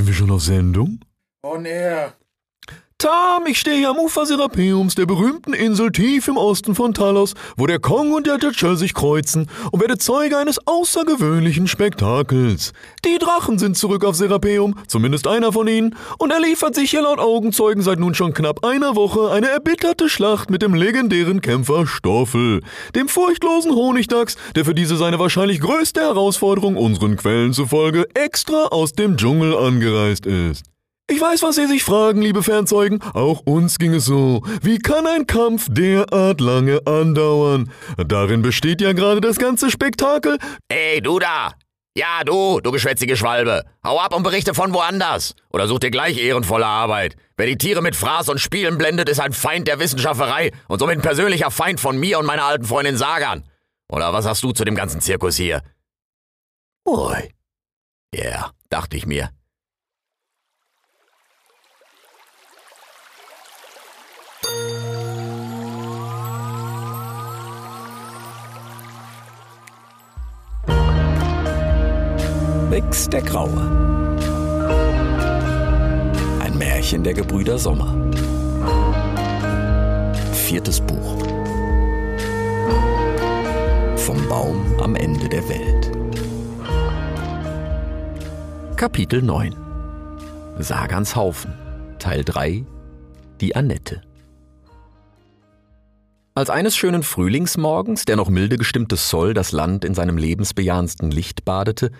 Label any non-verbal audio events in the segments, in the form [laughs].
Sind wir schon auf Sendung? On air. Tam, ich stehe hier am Ufer Serapeums, der berühmten Insel tief im Osten von Talos, wo der Kong und der Tschetschel sich kreuzen und werde Zeuge eines außergewöhnlichen Spektakels. Die Drachen sind zurück auf Serapeum, zumindest einer von ihnen, und er liefert sich hier laut Augenzeugen seit nun schon knapp einer Woche eine erbitterte Schlacht mit dem legendären Kämpfer Stoffel, dem furchtlosen Honigdachs, der für diese seine wahrscheinlich größte Herausforderung unseren Quellen zufolge extra aus dem Dschungel angereist ist. Ich weiß, was Sie sich fragen, liebe Fernzeugen. Auch uns ging es so. Wie kann ein Kampf derart lange andauern? Darin besteht ja gerade das ganze Spektakel. Ey, du da! Ja, du, du geschwätzige Schwalbe. Hau ab und berichte von woanders. Oder such dir gleich ehrenvolle Arbeit. Wer die Tiere mit Fraß und Spielen blendet, ist ein Feind der Wissenschafterei und somit ein persönlicher Feind von mir und meiner alten Freundin Sagan. Oder was hast du zu dem ganzen Zirkus hier? Ui. Ja, yeah, dachte ich mir. Wix der Graue. Ein Märchen der Gebrüder Sommer. Viertes Buch. Vom Baum am Ende der Welt. Kapitel 9. Sagans Haufen. Teil 3. Die Annette. Als eines schönen Frühlingsmorgens der noch milde gestimmte Soll das Land in seinem lebensbejahendsten Licht badete,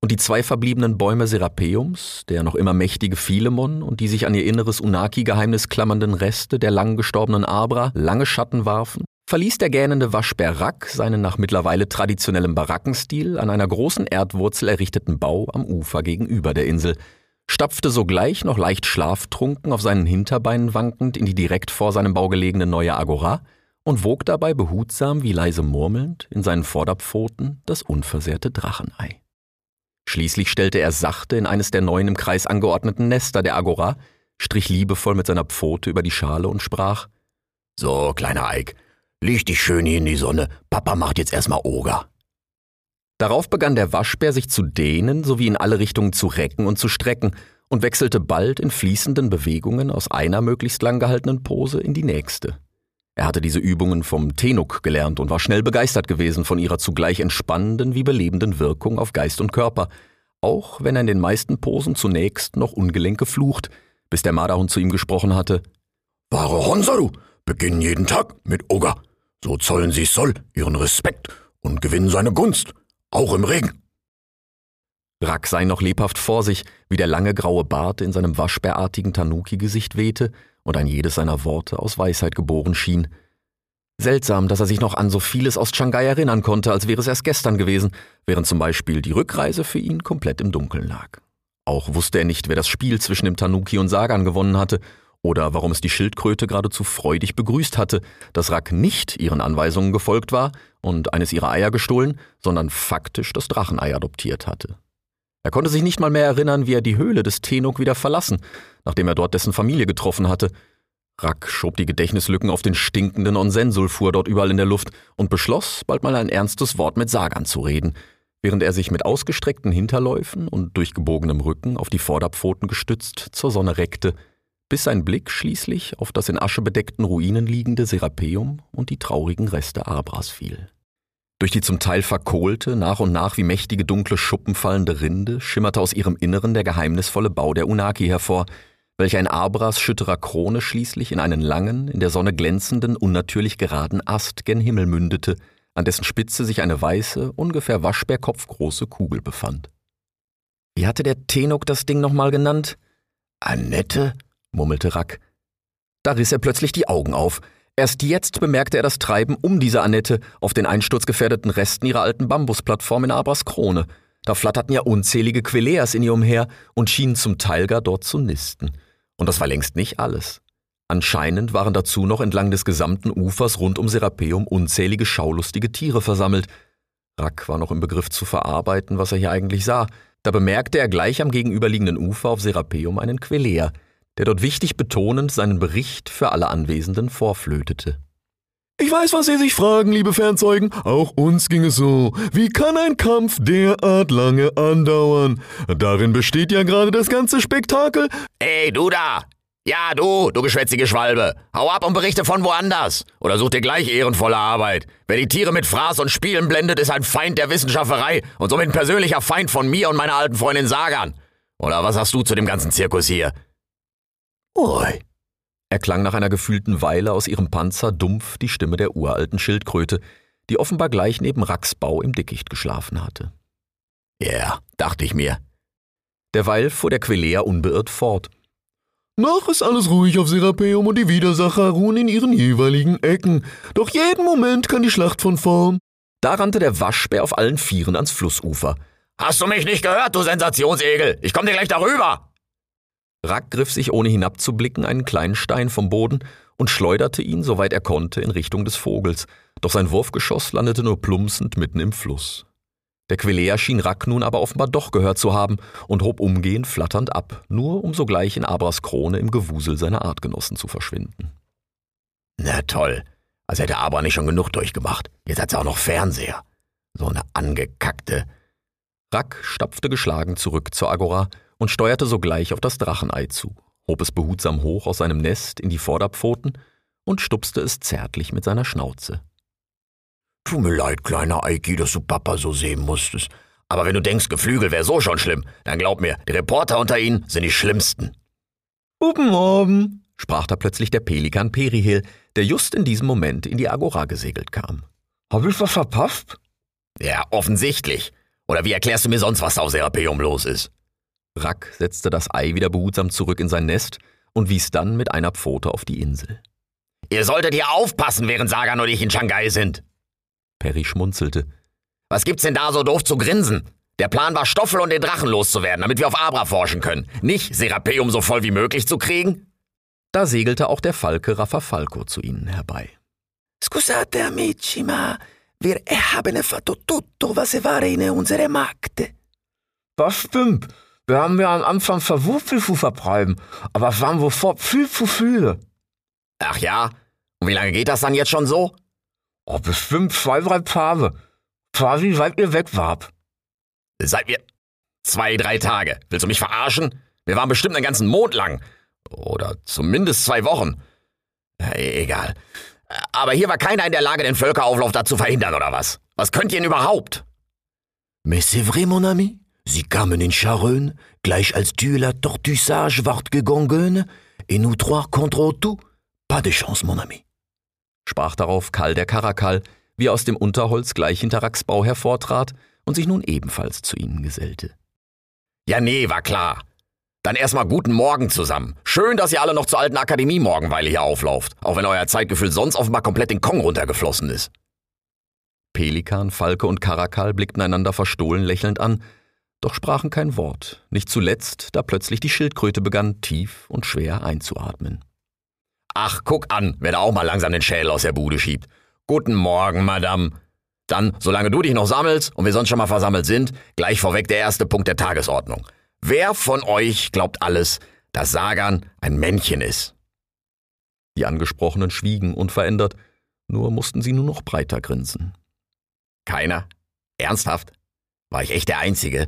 und die zwei verbliebenen Bäume Serapeums, der noch immer mächtige Philemon und die sich an ihr inneres Unaki-Geheimnis klammernden Reste der lang gestorbenen Abra lange Schatten warfen, verließ der gähnende Waschbär Rack seinen nach mittlerweile traditionellem Barackenstil an einer großen Erdwurzel errichteten Bau am Ufer gegenüber der Insel, stapfte sogleich noch leicht schlaftrunken auf seinen Hinterbeinen wankend in die direkt vor seinem Bau gelegene neue Agora und wog dabei behutsam wie leise murmelnd in seinen Vorderpfoten das unversehrte Drachenei. Schließlich stellte er sachte in eines der neuen im Kreis angeordneten Nester der Agora, strich liebevoll mit seiner Pfote über die Schale und sprach So, kleiner Eik, leg dich schön hier in die Sonne, Papa macht jetzt erstmal Oger. Darauf begann der Waschbär sich zu dehnen sowie in alle Richtungen zu recken und zu strecken und wechselte bald in fließenden Bewegungen aus einer möglichst lang gehaltenen Pose in die nächste. Er hatte diese Übungen vom Tenuk gelernt und war schnell begeistert gewesen von ihrer zugleich entspannenden wie belebenden Wirkung auf Geist und Körper, auch wenn er in den meisten Posen zunächst noch ungelenk geflucht, bis der Marderhund zu ihm gesprochen hatte. Wahre Honsaru beginnen jeden Tag mit Oga. So zollen sie Soll ihren Respekt und gewinnen seine Gunst, auch im Regen. Rack sei noch lebhaft vor sich, wie der lange graue Bart in seinem waschbärartigen Tanuki-Gesicht wehte und ein jedes seiner Worte aus Weisheit geboren schien. Seltsam, dass er sich noch an so vieles aus Shanghai erinnern konnte, als wäre es erst gestern gewesen, während zum Beispiel die Rückreise für ihn komplett im Dunkeln lag. Auch wusste er nicht, wer das Spiel zwischen dem Tanuki und Sagan gewonnen hatte, oder warum es die Schildkröte geradezu freudig begrüßt hatte, dass Rack nicht ihren Anweisungen gefolgt war und eines ihrer Eier gestohlen, sondern faktisch das Drachenei adoptiert hatte. Er konnte sich nicht mal mehr erinnern, wie er die Höhle des Tenok wieder verlassen, nachdem er dort dessen Familie getroffen hatte. Rack schob die Gedächtnislücken auf den stinkenden Onsensulfur dort überall in der Luft und beschloss, bald mal ein ernstes Wort mit Sagan zu reden, während er sich mit ausgestreckten Hinterläufen und durch gebogenem Rücken auf die Vorderpfoten gestützt zur Sonne reckte, bis sein Blick schließlich auf das in Asche bedeckten Ruinen liegende Serapeum und die traurigen Reste Abras fiel. Durch die zum Teil verkohlte, nach und nach wie mächtige dunkle Schuppen fallende Rinde schimmerte aus ihrem Inneren der geheimnisvolle Bau der Unaki hervor, welcher in Abras schütterer Krone schließlich in einen langen, in der Sonne glänzenden, unnatürlich geraden Ast gen Himmel mündete, an dessen Spitze sich eine weiße, ungefähr waschbärkopfgroße Kugel befand. Wie hatte der Tenok das Ding nochmal genannt? Annette? murmelte Rack. Da riss er plötzlich die Augen auf, Erst jetzt bemerkte er das Treiben um diese Annette auf den einsturzgefährdeten Resten ihrer alten Bambusplattform in Abras Krone. Da flatterten ja unzählige Queleas in ihr umher und schienen zum Teil gar dort zu nisten. Und das war längst nicht alles. Anscheinend waren dazu noch entlang des gesamten Ufers rund um Serapeum unzählige schaulustige Tiere versammelt. Rack war noch im Begriff zu verarbeiten, was er hier eigentlich sah. Da bemerkte er gleich am gegenüberliegenden Ufer auf Serapeum einen Quelea, der dort wichtig betonend seinen Bericht für alle Anwesenden vorflötete. Ich weiß, was Sie sich fragen, liebe Fernzeugen. Auch uns ging es so. Wie kann ein Kampf derart lange andauern? Darin besteht ja gerade das ganze Spektakel. Ey, du da! Ja, du, du geschwätzige Schwalbe. Hau ab und berichte von woanders. Oder such dir gleich ehrenvolle Arbeit. Wer die Tiere mit Fraß und Spielen blendet, ist ein Feind der Wissenschafterei und somit ein persönlicher Feind von mir und meiner alten Freundin Sagan. Oder was hast du zu dem ganzen Zirkus hier? Ui, erklang nach einer gefühlten Weile aus ihrem Panzer dumpf die Stimme der uralten Schildkröte, die offenbar gleich neben Racks Bau im Dickicht geschlafen hatte. Ja, yeah, dachte ich mir. Derweil fuhr der Quelea unbeirrt fort. Noch ist alles ruhig auf Serapeum und die Widersacher ruhen in ihren jeweiligen Ecken. Doch jeden Moment kann die Schlacht von vorn. Da rannte der Waschbär auf allen Vieren ans Flussufer. Hast du mich nicht gehört, du Sensationsegel? Ich komm dir gleich darüber! Rack griff sich ohne hinabzublicken einen kleinen Stein vom Boden und schleuderte ihn, soweit er konnte, in Richtung des Vogels, doch sein Wurfgeschoss landete nur plumpsend mitten im Fluss. Der Quelea schien Rack nun aber offenbar doch gehört zu haben und hob umgehend flatternd ab, nur um sogleich in Abras Krone im Gewusel seiner Artgenossen zu verschwinden. Na toll, als hätte Abra nicht schon genug durchgemacht. Jetzt hat sie auch noch Fernseher. So eine angekackte. Rack stapfte geschlagen zurück zur Agora und steuerte sogleich auf das Drachenei zu, hob es behutsam hoch aus seinem Nest in die Vorderpfoten und stupste es zärtlich mit seiner Schnauze. Tu mir leid, kleiner Eiki, dass du Papa so sehen musstest. Aber wenn du denkst, Geflügel wäre so schon schlimm, dann glaub mir, die Reporter unter ihnen sind die schlimmsten. Guten Abend, sprach da plötzlich der Pelikan Perihel, der just in diesem Moment in die Agora gesegelt kam. Hab ich was verpasst? Ja, offensichtlich. Oder wie erklärst du mir sonst, was auf Serapeum los ist? Rack setzte das Ei wieder behutsam zurück in sein Nest und wies dann mit einer Pfote auf die Insel. Ihr solltet hier aufpassen, während Sagan und ich in Shanghai sind. Perry schmunzelte. Was gibt's denn da so doof zu grinsen? Der Plan war, Stoffel und den Drachen loszuwerden, damit wir auf Abra forschen können. Nicht Serapeum so voll wie möglich zu kriegen? Da segelte auch der Falke Raffafalco zu ihnen herbei. Scusate, amici, ma wir haben fatto tutto, was war in unsere Magd. Was stimmt? Wir haben ja am Anfang versucht, vertreiben, aber es waren sofort viel zu. Ach ja? Und wie lange geht das dann jetzt schon so? Oh, bestimmt zwei, drei Tage. Quasi seit ihr weg wart. Seit wir. Zwei, drei Tage. Willst du mich verarschen? Wir waren bestimmt einen ganzen Mond lang. Oder zumindest zwei Wochen. E egal. Aber hier war keiner in der Lage, den Völkerauflauf da zu verhindern, oder was? Was könnt ihr denn überhaupt? Mais c'est vrai, mon ami. Sie kamen in Charön, gleich als tu la tortue sage ward gegangen, et nous trois contre tout. Pas de chance, mon ami sprach darauf Karl der Karakal, wie aus dem Unterholz gleich hinter Racksbau hervortrat und sich nun ebenfalls zu ihnen gesellte. Ja, nee, war klar. Dann erstmal guten Morgen zusammen. Schön, dass ihr alle noch zur alten Akademie Morgenweile hier auflauft, auch wenn euer Zeitgefühl sonst offenbar komplett den Kong runtergeflossen ist. Pelikan, Falke und Karakal blickten einander verstohlen lächelnd an, doch sprachen kein Wort, nicht zuletzt, da plötzlich die Schildkröte begann, tief und schwer einzuatmen. Ach, guck an, wer da auch mal langsam den Schädel aus der Bude schiebt. Guten Morgen, Madame. Dann, solange du dich noch sammelst und wir sonst schon mal versammelt sind, gleich vorweg der erste Punkt der Tagesordnung. Wer von euch glaubt alles, dass Sagan ein Männchen ist? Die Angesprochenen schwiegen unverändert, nur mussten sie nur noch breiter grinsen. Keiner? Ernsthaft? War ich echt der Einzige?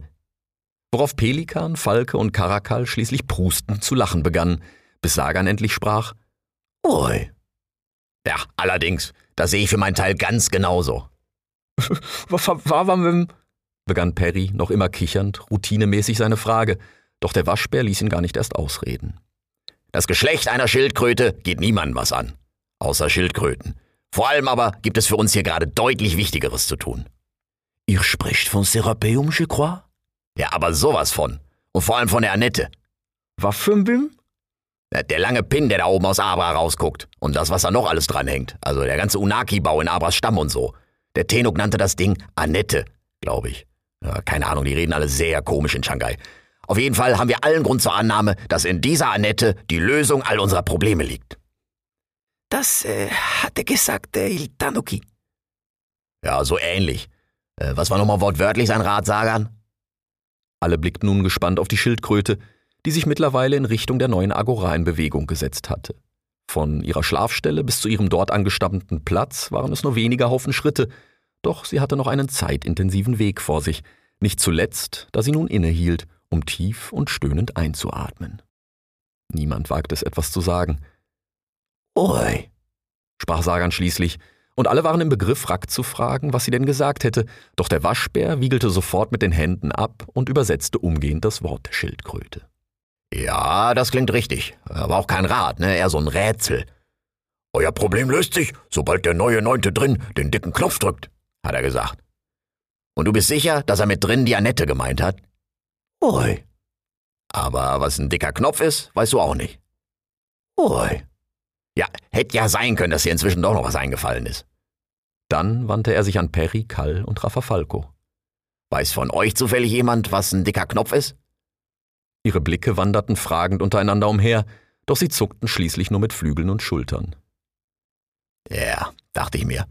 Worauf Pelikan, Falke und Karakal schließlich prustend zu lachen begannen, bis Sagan endlich sprach, Ui. Ja, allerdings, das sehe ich für meinen Teil ganz genauso. Was war man begann Perry, noch immer kichernd, routinemäßig seine Frage, doch der Waschbär ließ ihn gar nicht erst ausreden. Das Geschlecht einer Schildkröte geht niemandem was an. Außer Schildkröten. Vor allem aber gibt es für uns hier gerade deutlich Wichtigeres zu tun. Ihr spricht von Serapeum, je crois? Ja, aber sowas von. Und vor allem von der Annette. Was für ein Bim? Der lange Pin, der da oben aus Abra rausguckt. Und das, was da noch alles dranhängt. Also der ganze Unaki-Bau in Abras Stamm und so. Der Tenuk nannte das Ding Annette, glaube ich. Ja, keine Ahnung, die reden alle sehr komisch in Shanghai. Auf jeden Fall haben wir allen Grund zur Annahme, dass in dieser Annette die Lösung all unserer Probleme liegt. Das äh, hatte gesagt der Il Tanuki. Ja, so ähnlich. Äh, was war nochmal wortwörtlich sein Ratsagern? Alle blickten nun gespannt auf die Schildkröte, die sich mittlerweile in Richtung der neuen Agora in Bewegung gesetzt hatte. Von ihrer Schlafstelle bis zu ihrem dort angestammten Platz waren es nur wenige Haufen Schritte, doch sie hatte noch einen zeitintensiven Weg vor sich, nicht zuletzt, da sie nun innehielt, um tief und stöhnend einzuatmen. Niemand wagte es etwas zu sagen. Oi, sprach Sagan schließlich, und alle waren im Begriff, Rack zu fragen, was sie denn gesagt hätte, doch der Waschbär wiegelte sofort mit den Händen ab und übersetzte umgehend das Wort der Schildkröte. Ja, das klingt richtig. Aber auch kein Rat, ne? Eher so ein Rätsel. Euer Problem löst sich, sobald der neue Neunte drin den dicken Knopf drückt, hat er gesagt. Und du bist sicher, dass er mit drin die Annette gemeint hat? oi, Aber was ein dicker Knopf ist, weißt du auch nicht. oi. Ja, hätte ja sein können, dass dir inzwischen doch noch was eingefallen ist. Dann wandte er sich an Perry, Kall und Rafafalco. Weiß von euch zufällig jemand, was ein dicker Knopf ist? Ihre Blicke wanderten fragend untereinander umher, doch sie zuckten schließlich nur mit Flügeln und Schultern. Ja, dachte ich mir.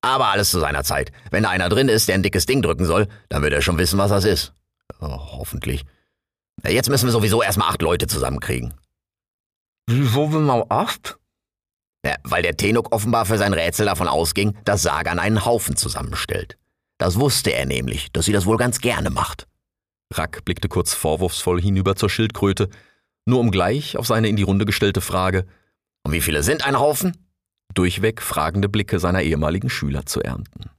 Aber alles zu seiner Zeit. Wenn da einer drin ist, der ein dickes Ding drücken soll, dann wird er schon wissen, was das ist. Oh, hoffentlich. Jetzt müssen wir sowieso erstmal acht Leute zusammenkriegen. Wieso genau acht? Ja, weil der Tenuk offenbar für sein Rätsel davon ausging, dass Sagan einen Haufen zusammenstellt. Das wusste er nämlich, dass sie das wohl ganz gerne macht. Rack blickte kurz vorwurfsvoll hinüber zur Schildkröte, nur um gleich auf seine in die Runde gestellte Frage Und wie viele sind ein Haufen? durchweg fragende Blicke seiner ehemaligen Schüler zu ernten.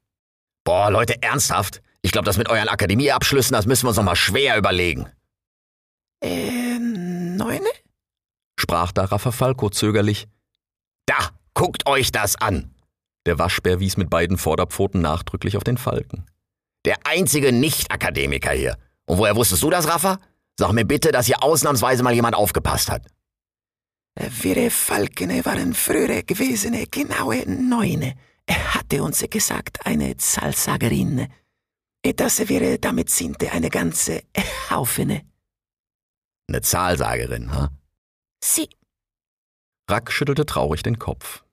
Boah, Leute, ernsthaft? Ich glaube, das mit euren Akademieabschlüssen, das müssen wir uns noch mal schwer überlegen. Äh, neune? Sprach da Rafafalco zögerlich. Da, guckt euch das an. Der Waschbär wies mit beiden Vorderpfoten nachdrücklich auf den Falken. Der einzige Nicht-Akademiker hier. Und woher wusstest du das, Rafa? Sag mir bitte, dass hier ausnahmsweise mal jemand aufgepasst hat. Wir Falkene waren früher gewesene genaue Neune. Er hatte uns gesagt, eine Zahlsagerin. Das wäre, damit sind eine ganze Haufene. Eine Zahlsagerin, ha? Sie, Rack schüttelte traurig den Kopf.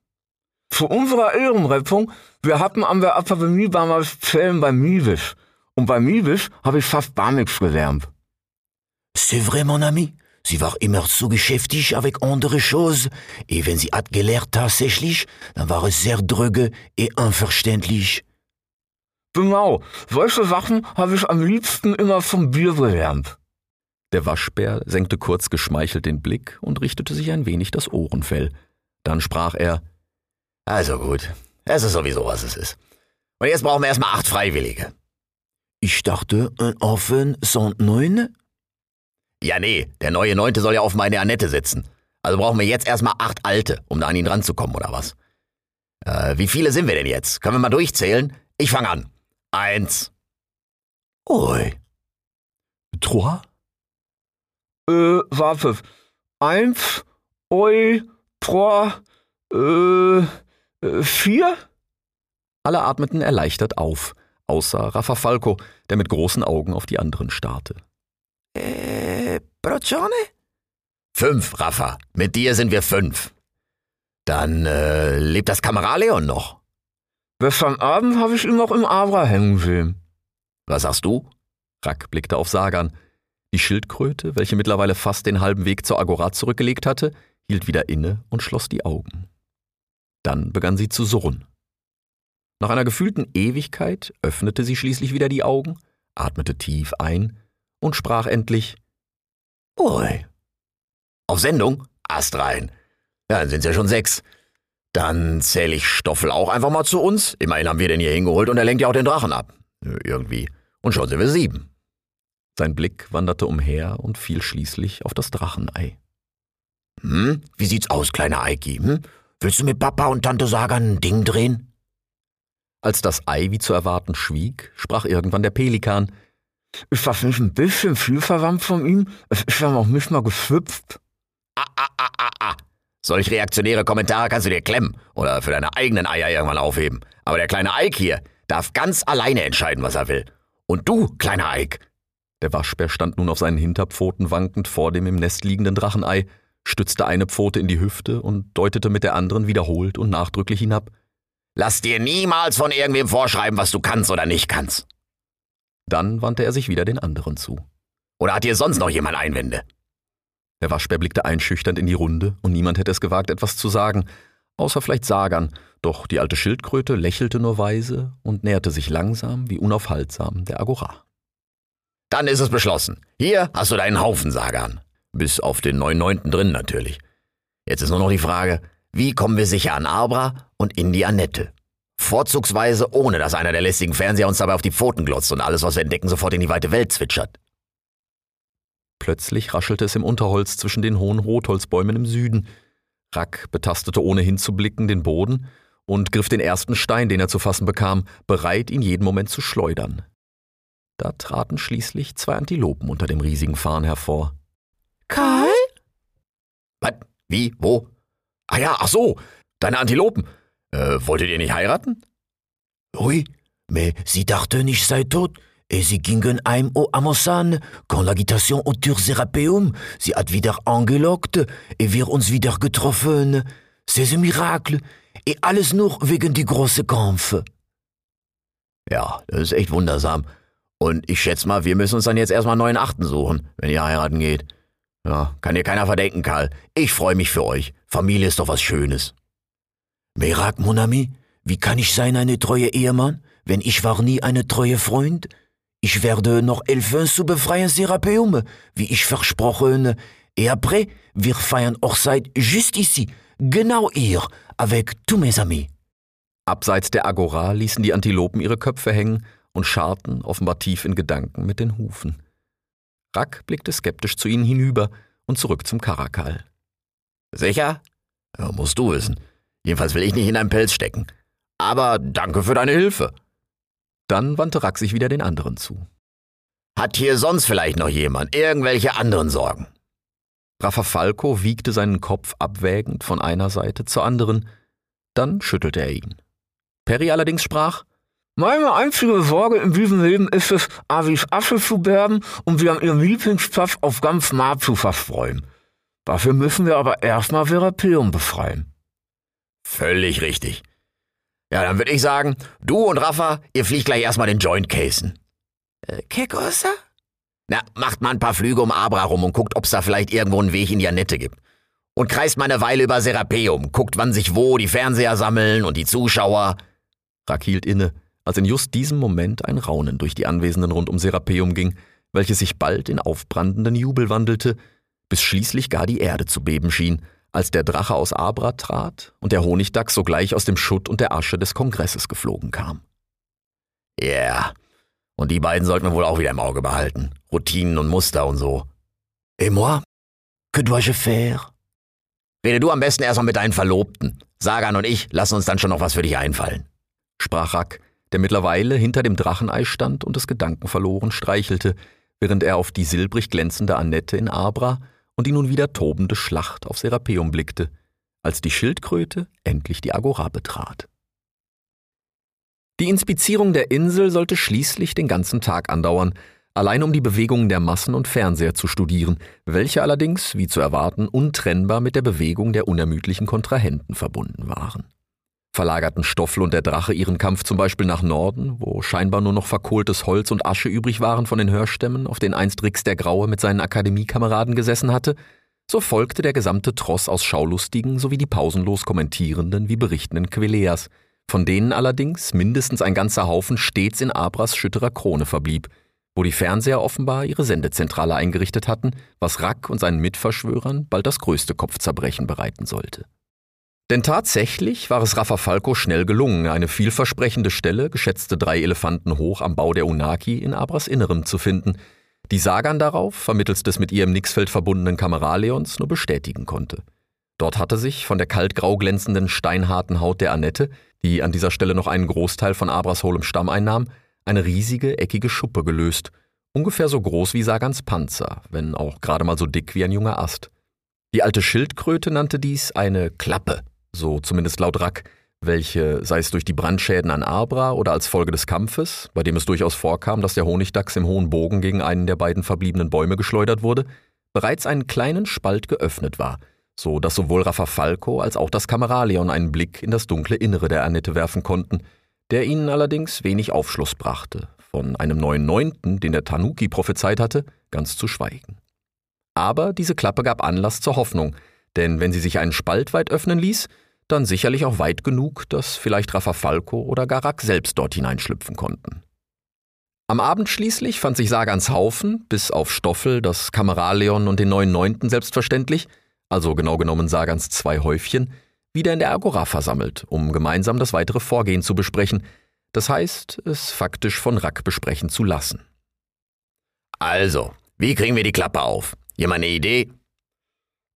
Zu unserer Ehrenrettung, wir hatten an der Akademie damals Zellen bei Mivis. Und bei Mivis habe ich fast gar nichts gelernt. c'est vrai, mon ami. Sie war immer zu geschäftig avec andere choses. Et wenn sie hat gelehrt tatsächlich, dann war es sehr dröge et unverständlich. Genau, solche Sachen habe ich am liebsten immer vom Bier gelernt. Der Waschbär senkte kurz geschmeichelt den Blick und richtete sich ein wenig das Ohrenfell. Dann sprach er Also gut. Es ist sowieso, was es ist. Und jetzt brauchen wir erstmal acht Freiwillige. Ich dachte, ein Offen sind neun? Ja, nee, der neue Neunte soll ja auf meine Annette sitzen. Also brauchen wir jetzt erstmal acht Alte, um da an ihn ranzukommen, oder was? Äh, wie viele sind wir denn jetzt? Können wir mal durchzählen? Ich fange an. Eins, Oi, Trois? Äh, warte. Eins, oi, trois, äh, äh, vier? Alle atmeten erleichtert auf, außer Rafafalco, der mit großen Augen auf die anderen starrte. äh, Procione? fünf, Rafa. Mit dir sind wir fünf. Dann äh, lebt das Kameraleon noch. Gestern Abend habe ich ihn noch im Abra hängen sehen. Was sagst du? Rack blickte auf Sagan. Die Schildkröte, welche mittlerweile fast den halben Weg zur Agora zurückgelegt hatte, hielt wieder inne und schloss die Augen. Dann begann sie zu surren. Nach einer gefühlten Ewigkeit öffnete sie schließlich wieder die Augen, atmete tief ein und sprach endlich Oi, Auf Sendung? Ast rein. Ja, dann sind's ja schon sechs. Dann zähle ich Stoffel auch einfach mal zu uns. Immerhin haben wir den hier hingeholt und er lenkt ja auch den Drachen ab. Irgendwie. Und schon sind wir sieben. Sein Blick wanderte umher und fiel schließlich auf das Drachenei. Hm? Wie sieht's aus, kleiner Eiki? Hm? Willst du mit Papa und Tante Sagan ein Ding drehen? Als das Ei wie zu erwarten schwieg, sprach irgendwann der Pelikan. Ist das nicht ein bisschen viel verwandt von ihm? Es ist ja noch nicht mal geschwüpft. Ah, ah, ah, ah, ah. Solch reaktionäre Kommentare kannst du dir klemmen oder für deine eigenen Eier irgendwann aufheben. Aber der kleine Eik hier darf ganz alleine entscheiden, was er will. Und du, kleiner Eik, Der Waschbär stand nun auf seinen Hinterpfoten wankend vor dem im Nest liegenden Drachenei, stützte eine Pfote in die Hüfte und deutete mit der anderen wiederholt und nachdrücklich hinab. lass dir niemals von irgendwem vorschreiben, was du kannst oder nicht kannst. Dann wandte er sich wieder den anderen zu. Oder hat dir sonst noch jemand Einwände? Der Waschbär blickte einschüchternd in die Runde und niemand hätte es gewagt, etwas zu sagen, außer vielleicht Sagan, doch die alte Schildkröte lächelte nur weise und näherte sich langsam wie unaufhaltsam der Agora. Dann ist es beschlossen. Hier hast du deinen Haufen, Sagan. Bis auf den 9.9. drin natürlich. Jetzt ist nur noch die Frage, wie kommen wir sicher an Arbra und in die Annette? Vorzugsweise ohne, dass einer der lästigen Fernseher uns dabei auf die Pfoten glotzt und alles, was wir entdecken, sofort in die weite Welt zwitschert. Plötzlich raschelte es im Unterholz zwischen den hohen Rotholzbäumen im Süden. Rack betastete ohne hinzublicken den Boden und griff den ersten Stein, den er zu fassen bekam, bereit, ihn jeden Moment zu schleudern. Da traten schließlich zwei Antilopen unter dem riesigen Farn hervor. Karl? Was? Wie? Wo? Ah ja, ach so, deine Antilopen. Äh, wolltet ihr nicht heiraten? Oui, mais sie dachten, ich sei tot. Et sie gingen heim au Amosan, quand l'agitation autour Serapeum, sie hat wieder angelockt, et wir uns wieder getroffen. C'est un miracle. Et alles nur wegen die große Kampf. Ja, das ist echt wundersam. Und ich schätze mal, wir müssen uns dann jetzt erstmal neuen Achten suchen, wenn ihr heiraten geht. Ja, kann dir keiner verdenken, Karl. Ich freue mich für euch. Familie ist doch was Schönes. Merak, mon ami, wie kann ich sein eine treue Ehemann, wenn ich war nie eine treue Freund? Ich werde noch helfen zu befreien Serapeum, wie ich versprochen. Et après, wir feiern Hochzeit just ici, genau hier, avec tous mes amis. Abseits der Agora ließen die Antilopen ihre Köpfe hängen und scharten offenbar tief in Gedanken mit den Hufen. Rack blickte skeptisch zu ihnen hinüber und zurück zum Karakal. Sicher? Ja, musst du wissen. Jedenfalls will ich nicht in deinem Pelz stecken. Aber danke für deine Hilfe. Dann wandte Rack sich wieder den anderen zu. Hat hier sonst vielleicht noch jemand irgendwelche anderen Sorgen? Falco wiegte seinen Kopf abwägend von einer Seite zur anderen, dann schüttelte er ihn. Perry allerdings sprach, meine einzige Sorge in diesem Leben ist es, Avis Asche zu bergen und sie an ihrem Lieblingsplatz auf ganz nah zu verstreuen. Dafür müssen wir aber erstmal Verapeum befreien. Völlig richtig. Ja, dann würde ich sagen, du und Rafa, ihr fliegt gleich erstmal den Joint casen. Äh, que cosa? Na, macht mal ein paar Flüge um Abra rum und guckt, ob's da vielleicht irgendwo einen Weg in die Annette gibt. Und kreist mal eine Weile über Serapeum, guckt, wann sich wo die Fernseher sammeln und die Zuschauer. Rack hielt inne, als in just diesem Moment ein Raunen durch die Anwesenden rund um Serapeum ging, welches sich bald in aufbrandenden Jubel wandelte, bis schließlich gar die Erde zu beben schien, als der Drache aus Abra trat und der Honigdachs sogleich aus dem Schutt und der Asche des Kongresses geflogen kam. Ja, yeah. und die beiden sollten wir wohl auch wieder im Auge behalten. Routinen und Muster und so. Et moi? Que dois-je faire? Rede du am besten erstmal mit deinen Verlobten. Sagan und ich lassen uns dann schon noch was für dich einfallen. Sprach Rack, der mittlerweile hinter dem Drachenei stand und es gedankenverloren streichelte, während er auf die silbrig glänzende Annette in Abra und die nun wieder tobende Schlacht auf Serapeum blickte, als die Schildkröte endlich die Agora betrat. Die Inspizierung der Insel sollte schließlich den ganzen Tag andauern, allein um die Bewegungen der Massen und Fernseher zu studieren, welche allerdings, wie zu erwarten, untrennbar mit der Bewegung der unermüdlichen Kontrahenten verbunden waren. Verlagerten Stoffel und der Drache ihren Kampf zum Beispiel nach Norden, wo scheinbar nur noch verkohltes Holz und Asche übrig waren von den Hörstämmen, auf denen einst Rix der Graue mit seinen Akademiekameraden gesessen hatte, so folgte der gesamte Tross aus Schaulustigen sowie die pausenlos kommentierenden wie berichtenden Queleas, von denen allerdings mindestens ein ganzer Haufen stets in Abras schütterer Krone verblieb, wo die Fernseher offenbar ihre Sendezentrale eingerichtet hatten, was Rack und seinen Mitverschwörern bald das größte Kopfzerbrechen bereiten sollte. Denn tatsächlich war es Rafa Falco schnell gelungen, eine vielversprechende Stelle, geschätzte drei Elefanten hoch am Bau der Unaki in Abras Innerem zu finden, die Sagan darauf, vermittels des mit ihr im Nixfeld verbundenen Kameraleons, nur bestätigen konnte. Dort hatte sich von der kaltgrau glänzenden, steinharten Haut der Annette, die an dieser Stelle noch einen Großteil von Abras hohlem Stamm einnahm, eine riesige, eckige Schuppe gelöst, ungefähr so groß wie Sagans Panzer, wenn auch gerade mal so dick wie ein junger Ast. Die alte Schildkröte nannte dies eine Klappe so zumindest laut Rack, welche, sei es durch die Brandschäden an Abra oder als Folge des Kampfes, bei dem es durchaus vorkam, dass der Honigdachs im hohen Bogen gegen einen der beiden verbliebenen Bäume geschleudert wurde, bereits einen kleinen Spalt geöffnet war, so dass sowohl Rafa Falco als auch das Kameraleon einen Blick in das dunkle Innere der Annette werfen konnten, der ihnen allerdings wenig Aufschluss brachte, von einem neuen Neunten, den der Tanuki prophezeit hatte, ganz zu schweigen. Aber diese Klappe gab Anlass zur Hoffnung, denn wenn sie sich einen Spalt weit öffnen ließ, dann sicherlich auch weit genug, dass vielleicht Falco oder Garak selbst dort hineinschlüpfen konnten. Am Abend schließlich fand sich Sagans Haufen, bis auf Stoffel, das Kameraleon und den neuen Neunten selbstverständlich, also genau genommen Sagans zwei Häufchen, wieder in der Agora versammelt, um gemeinsam das weitere Vorgehen zu besprechen, das heißt, es faktisch von Rack besprechen zu lassen. Also, wie kriegen wir die Klappe auf? Jemand eine Idee?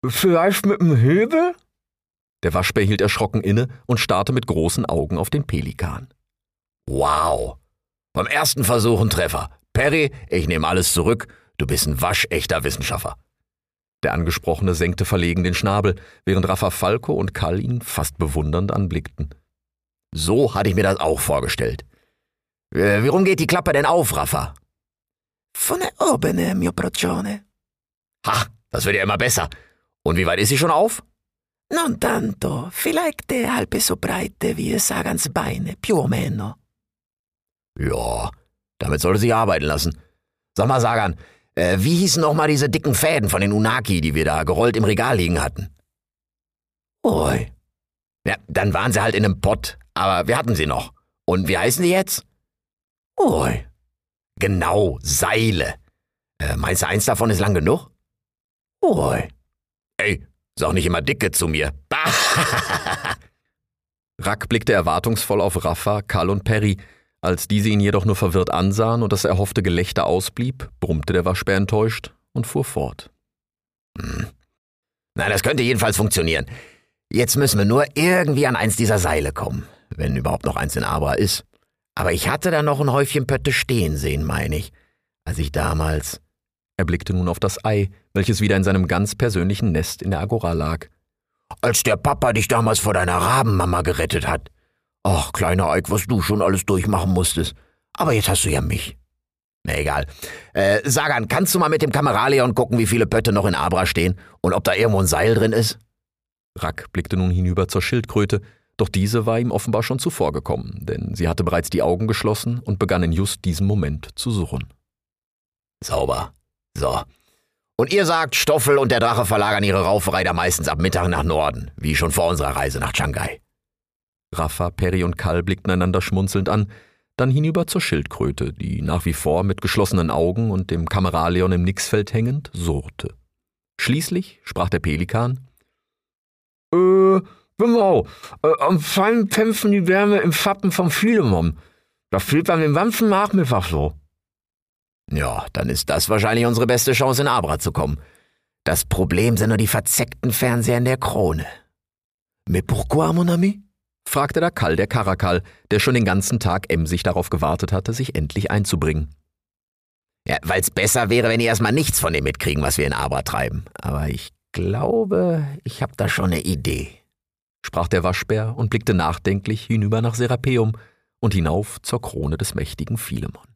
Vielleicht mit dem Hebel? Der Waschbär hielt erschrocken inne und starrte mit großen Augen auf den Pelikan. Wow! Beim ersten Versuch ein Treffer. Perry, ich nehme alles zurück, du bist ein waschechter Wissenschaftler. Der Angesprochene senkte verlegen den Schnabel, während Rafa Falco und Kall ihn fast bewundernd anblickten. So hatte ich mir das auch vorgestellt. Äh, warum geht die Klappe denn auf, Rafa? Von oben, mio procione. Ha, das wird ja immer besser. Und wie weit ist sie schon auf? Non tanto, vielleicht halb so breit wie Sagans Beine, più o meno. Ja, damit sollte sie arbeiten lassen. Sag mal, Sagan, äh, wie hießen noch mal diese dicken Fäden von den Unaki, die wir da gerollt im Regal liegen hatten? Oi. Ja, dann waren sie halt in einem Pott, aber wir hatten sie noch. Und wie heißen die jetzt? Oi. Genau, Seile. Äh, meinst du, eins davon ist lang genug? Oi. Ey, sag nicht immer Dicke zu mir. [laughs] Rack blickte erwartungsvoll auf Rafa, Karl und Perry. Als diese ihn jedoch nur verwirrt ansahen und das erhoffte Gelächter ausblieb, brummte der Waschbär enttäuscht und fuhr fort. Hm. Na, das könnte jedenfalls funktionieren. Jetzt müssen wir nur irgendwie an eins dieser Seile kommen, wenn überhaupt noch eins in Abra ist. Aber ich hatte da noch ein Häufchen Pötte stehen sehen, meine ich, als ich damals. Er blickte nun auf das Ei, welches wieder in seinem ganz persönlichen Nest in der Agora lag. Als der Papa dich damals vor deiner Rabenmama gerettet hat. Ach, kleiner Eik, was du schon alles durchmachen musstest. Aber jetzt hast du ja mich. Na egal. Äh, Sagan, kannst du mal mit dem Kameraleon gucken, wie viele Pötte noch in Abra stehen und ob da irgendwo ein Seil drin ist? Rack blickte nun hinüber zur Schildkröte, doch diese war ihm offenbar schon zuvor gekommen, denn sie hatte bereits die Augen geschlossen und begann in just diesem Moment zu suchen. Sauber. So. Und ihr sagt, Stoffel und der Drache verlagern ihre Rauferei da meistens ab Mittag nach Norden, wie schon vor unserer Reise nach Shanghai. Rafa, Perry und Kall blickten einander schmunzelnd an, dann hinüber zur Schildkröte, die nach wie vor mit geschlossenen Augen und dem Kameraleon im Nixfeld hängend surrte. Schließlich sprach der Pelikan. Äh, genau. Äh, anscheinend kämpfen die Wärme im Schatten vom Philemon. Das fehlt dann den ganzen Nachmittag so. Ja, dann ist das wahrscheinlich unsere beste Chance, in Abra zu kommen. Das Problem sind nur die verzeckten Fernseher in der Krone. Mais pourquoi, mon ami? fragte der Kall der Karakal, der schon den ganzen Tag emsig darauf gewartet hatte, sich endlich einzubringen. Ja, weil's besser wäre, wenn die erstmal nichts von dem mitkriegen, was wir in Abra treiben. Aber ich glaube, ich hab da schon eine Idee, sprach der Waschbär und blickte nachdenklich hinüber nach Serapeum und hinauf zur Krone des mächtigen Philemon.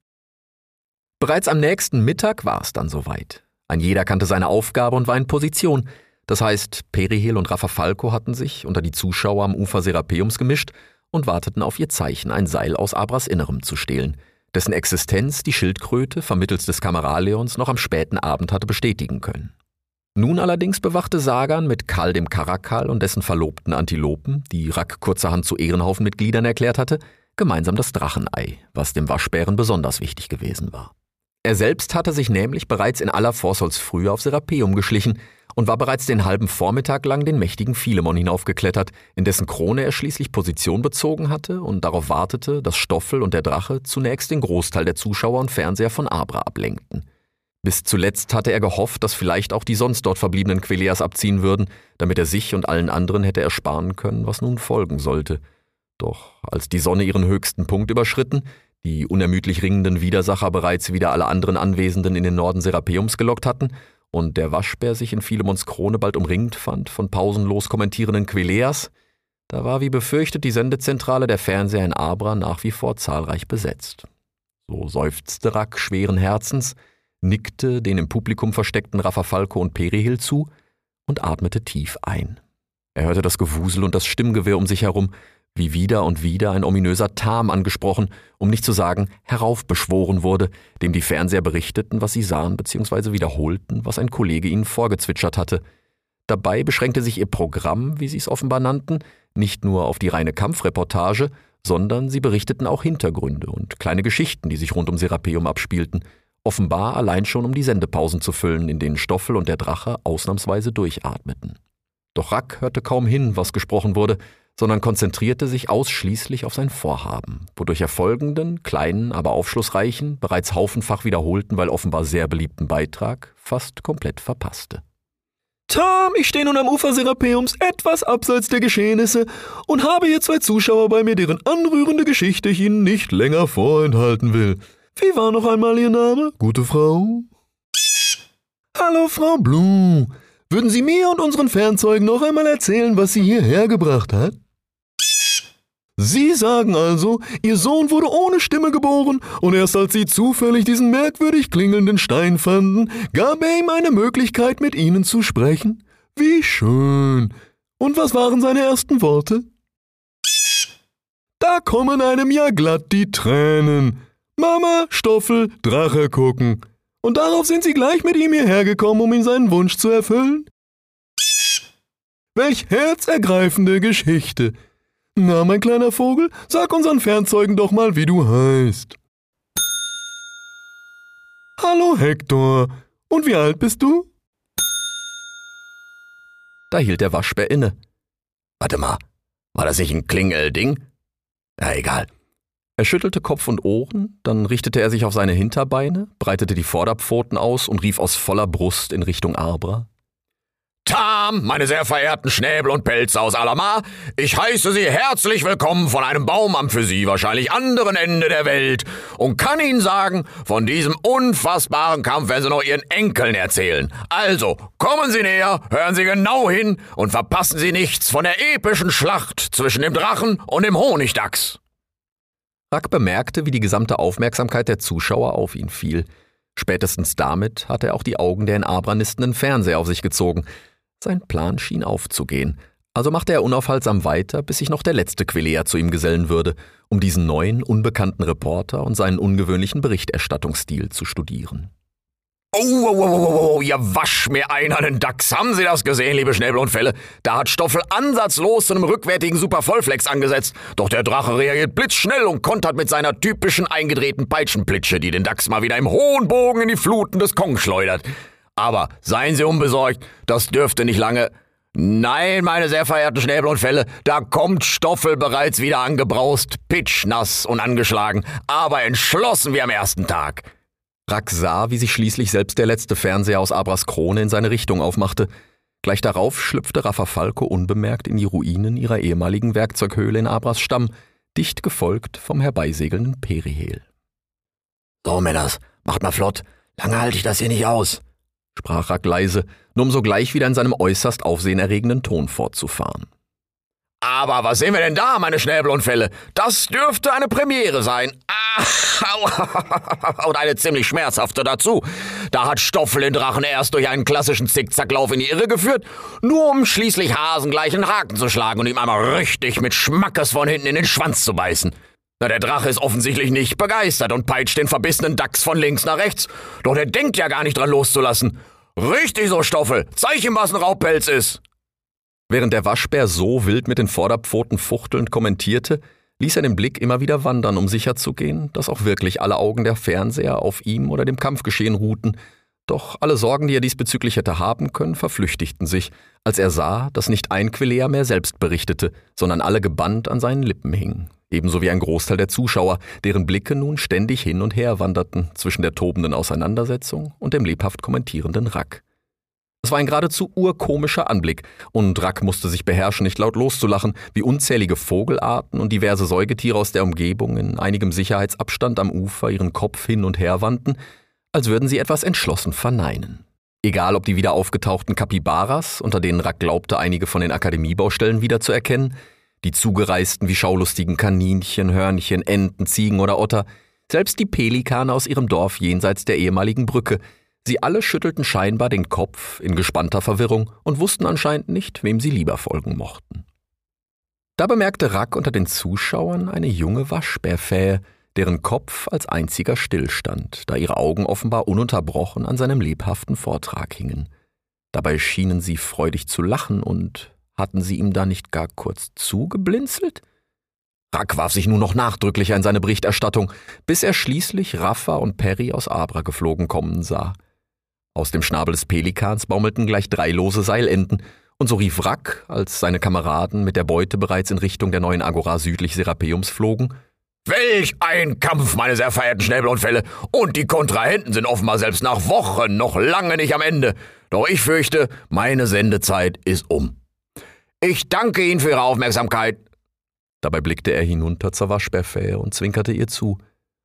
Bereits am nächsten Mittag war es dann soweit. Ein jeder kannte seine Aufgabe und war in Position. Das heißt, Perihel und Rafa Falco hatten sich unter die Zuschauer am Ufer Serapeums gemischt und warteten auf ihr Zeichen, ein Seil aus Abras Innerem zu stehlen, dessen Existenz die Schildkröte vermittels des Kameraleons noch am späten Abend hatte bestätigen können. Nun allerdings bewachte Sagan mit Karl dem Karakal und dessen verlobten Antilopen, die Rack kurzerhand zu Ehrenhaufenmitgliedern erklärt hatte, gemeinsam das Drachenei, was dem Waschbären besonders wichtig gewesen war. Er selbst hatte sich nämlich bereits in aller Vorsolsfrühe auf Serapeum geschlichen und war bereits den halben Vormittag lang den mächtigen Philemon hinaufgeklettert, in dessen Krone er schließlich Position bezogen hatte und darauf wartete, dass Stoffel und der Drache zunächst den Großteil der Zuschauer und Fernseher von Abra ablenkten. Bis zuletzt hatte er gehofft, dass vielleicht auch die sonst dort verbliebenen Queleas abziehen würden, damit er sich und allen anderen hätte ersparen können, was nun folgen sollte. Doch als die Sonne ihren höchsten Punkt überschritten, die unermüdlich ringenden Widersacher bereits wieder alle anderen Anwesenden in den Norden Serapeums gelockt hatten und der Waschbär sich in Philemons Krone bald umringt fand von pausenlos kommentierenden Queleas, da war wie befürchtet die Sendezentrale der Fernseher in Abra nach wie vor zahlreich besetzt. So seufzte Rack schweren Herzens, nickte den im Publikum versteckten Raffafalco und Perihil zu und atmete tief ein. Er hörte das Gewusel und das Stimmgewirr um sich herum, wie wieder und wieder ein ominöser Tam angesprochen, um nicht zu sagen heraufbeschworen wurde, dem die Fernseher berichteten, was sie sahen bzw. wiederholten, was ein Kollege ihnen vorgezwitschert hatte. Dabei beschränkte sich ihr Programm, wie sie es offenbar nannten, nicht nur auf die reine Kampfreportage, sondern sie berichteten auch Hintergründe und kleine Geschichten, die sich rund um Serapeum abspielten, offenbar allein schon um die Sendepausen zu füllen, in denen Stoffel und der Drache ausnahmsweise durchatmeten. Doch Rack hörte kaum hin, was gesprochen wurde, sondern konzentrierte sich ausschließlich auf sein Vorhaben, wodurch er folgenden, kleinen, aber aufschlussreichen, bereits haufenfach wiederholten, weil offenbar sehr beliebten Beitrag fast komplett verpasste. Tom, ich stehe nun am Ufer Serapeums, etwas abseits der Geschehnisse, und habe hier zwei Zuschauer bei mir, deren anrührende Geschichte ich Ihnen nicht länger vorenthalten will. Wie war noch einmal Ihr Name, gute Frau? Hallo, Frau Blue. Würden Sie mir und unseren Fernzeugen noch einmal erzählen, was Sie hierher gebracht hat? Sie sagen also, Ihr Sohn wurde ohne Stimme geboren, und erst als Sie zufällig diesen merkwürdig klingelnden Stein fanden, gab er ihm eine Möglichkeit, mit Ihnen zu sprechen? Wie schön. Und was waren seine ersten Worte? Da kommen einem ja glatt die Tränen. Mama, Stoffel, Drache gucken. Und darauf sind Sie gleich mit ihm hierher gekommen, um ihm seinen Wunsch zu erfüllen? Welch herzergreifende Geschichte. Na, mein kleiner Vogel, sag unseren Fernzeugen doch mal, wie du heißt. Hallo, Hector. Und wie alt bist du? Da hielt der Waschbär inne. Warte mal, war das nicht ein Klingelding? Na egal. Er schüttelte Kopf und Ohren, dann richtete er sich auf seine Hinterbeine, breitete die Vorderpfoten aus und rief aus voller Brust in Richtung Arbra. Tam, meine sehr verehrten Schnäbel und Pelze aus Alamar, ich heiße Sie herzlich willkommen von einem Baum am für Sie wahrscheinlich anderen Ende der Welt und kann Ihnen sagen, von diesem unfassbaren Kampf werden Sie noch Ihren Enkeln erzählen. Also, kommen Sie näher, hören Sie genau hin und verpassen Sie nichts von der epischen Schlacht zwischen dem Drachen und dem Honigdachs. Rack bemerkte, wie die gesamte Aufmerksamkeit der Zuschauer auf ihn fiel. Spätestens damit hatte er auch die Augen der in Abra nistenden Fernseher auf sich gezogen – sein Plan schien aufzugehen, also machte er unaufhaltsam weiter, bis sich noch der letzte Quilea zu ihm gesellen würde, um diesen neuen, unbekannten Reporter und seinen ungewöhnlichen Berichterstattungsstil zu studieren. Oh, oh, oh, oh, oh, ihr wasch mir ein an den Dachs. Haben Sie das gesehen, liebe Schnäbel und Fälle? Da hat Stoffel ansatzlos zu einem rückwärtigen Supervollflex angesetzt. Doch der Drache reagiert blitzschnell und kontert mit seiner typischen eingedrehten Peitschenplitsche, die den Dachs mal wieder im hohen Bogen in die Fluten des Kong schleudert. Aber seien Sie unbesorgt, das dürfte nicht lange. Nein, meine sehr verehrten Schnäbel und Fälle, da kommt Stoffel bereits wieder angebraust, pitschnass und angeschlagen, aber entschlossen wie am ersten Tag. Rack sah, wie sich schließlich selbst der letzte Fernseher aus Abras Krone in seine Richtung aufmachte. Gleich darauf schlüpfte Rafa Falco unbemerkt in die Ruinen ihrer ehemaligen Werkzeughöhle in Abras Stamm, dicht gefolgt vom herbeisegelnden Perihel. So, Männers, macht mal flott. Lange halte ich das hier nicht aus sprach Rack leise, nur um sogleich wieder in seinem äußerst aufsehenerregenden Ton fortzufahren. Aber was sehen wir denn da, meine Schnäbel und Fälle? Das dürfte eine Premiere sein. Ah, [laughs] und eine ziemlich schmerzhafte dazu. Da hat Stoffel den Drachen erst durch einen klassischen Zickzacklauf in die Irre geführt, nur um schließlich hasengleich einen Haken zu schlagen und ihm einmal richtig mit Schmackes von hinten in den Schwanz zu beißen. Na, der Drache ist offensichtlich nicht begeistert und peitscht den verbissenen Dachs von links nach rechts. Doch der denkt ja gar nicht dran loszulassen. Richtig so, Stoffel. Zeig ihm, was ein Raubpelz ist. Während der Waschbär so wild mit den Vorderpfoten fuchtelnd kommentierte, ließ er den Blick immer wieder wandern, um sicherzugehen, dass auch wirklich alle Augen der Fernseher auf ihm oder dem Kampfgeschehen ruhten. Doch alle Sorgen, die er diesbezüglich hätte haben können, verflüchtigten sich, als er sah, dass nicht ein Quilea mehr selbst berichtete, sondern alle gebannt an seinen Lippen hingen, ebenso wie ein Großteil der Zuschauer, deren Blicke nun ständig hin und her wanderten zwischen der tobenden Auseinandersetzung und dem lebhaft kommentierenden Rack. Es war ein geradezu urkomischer Anblick, und Rack musste sich beherrschen, nicht laut loszulachen, wie unzählige Vogelarten und diverse Säugetiere aus der Umgebung in einigem Sicherheitsabstand am Ufer ihren Kopf hin und her wandten, als würden sie etwas entschlossen verneinen. Egal ob die wieder aufgetauchten Kapibaras, unter denen Rack glaubte, einige von den Akademiebaustellen wiederzuerkennen, die zugereisten wie schaulustigen Kaninchen, Hörnchen, Enten, Ziegen oder Otter, selbst die Pelikane aus ihrem Dorf jenseits der ehemaligen Brücke, sie alle schüttelten scheinbar den Kopf in gespannter Verwirrung und wussten anscheinend nicht, wem sie lieber folgen mochten. Da bemerkte Rack unter den Zuschauern eine junge Waschbärfähe, deren Kopf als einziger stillstand, da ihre Augen offenbar ununterbrochen an seinem lebhaften Vortrag hingen. Dabei schienen sie freudig zu lachen und hatten sie ihm da nicht gar kurz zugeblinzelt? Rack warf sich nun noch nachdrücklicher in seine Berichterstattung, bis er schließlich Raffa und Perry aus Abra geflogen kommen sah. Aus dem Schnabel des Pelikans baumelten gleich drei lose Seilenden, und so rief Rack, als seine Kameraden mit der Beute bereits in Richtung der neuen Agora südlich Serapeums flogen, Welch ein Kampf, meine sehr verehrten Schnäbelunfälle! Und die Kontrahenten sind offenbar selbst nach Wochen noch lange nicht am Ende. Doch ich fürchte, meine Sendezeit ist um. Ich danke Ihnen für Ihre Aufmerksamkeit. Dabei blickte er hinunter zur Waschbärfähe und zwinkerte ihr zu.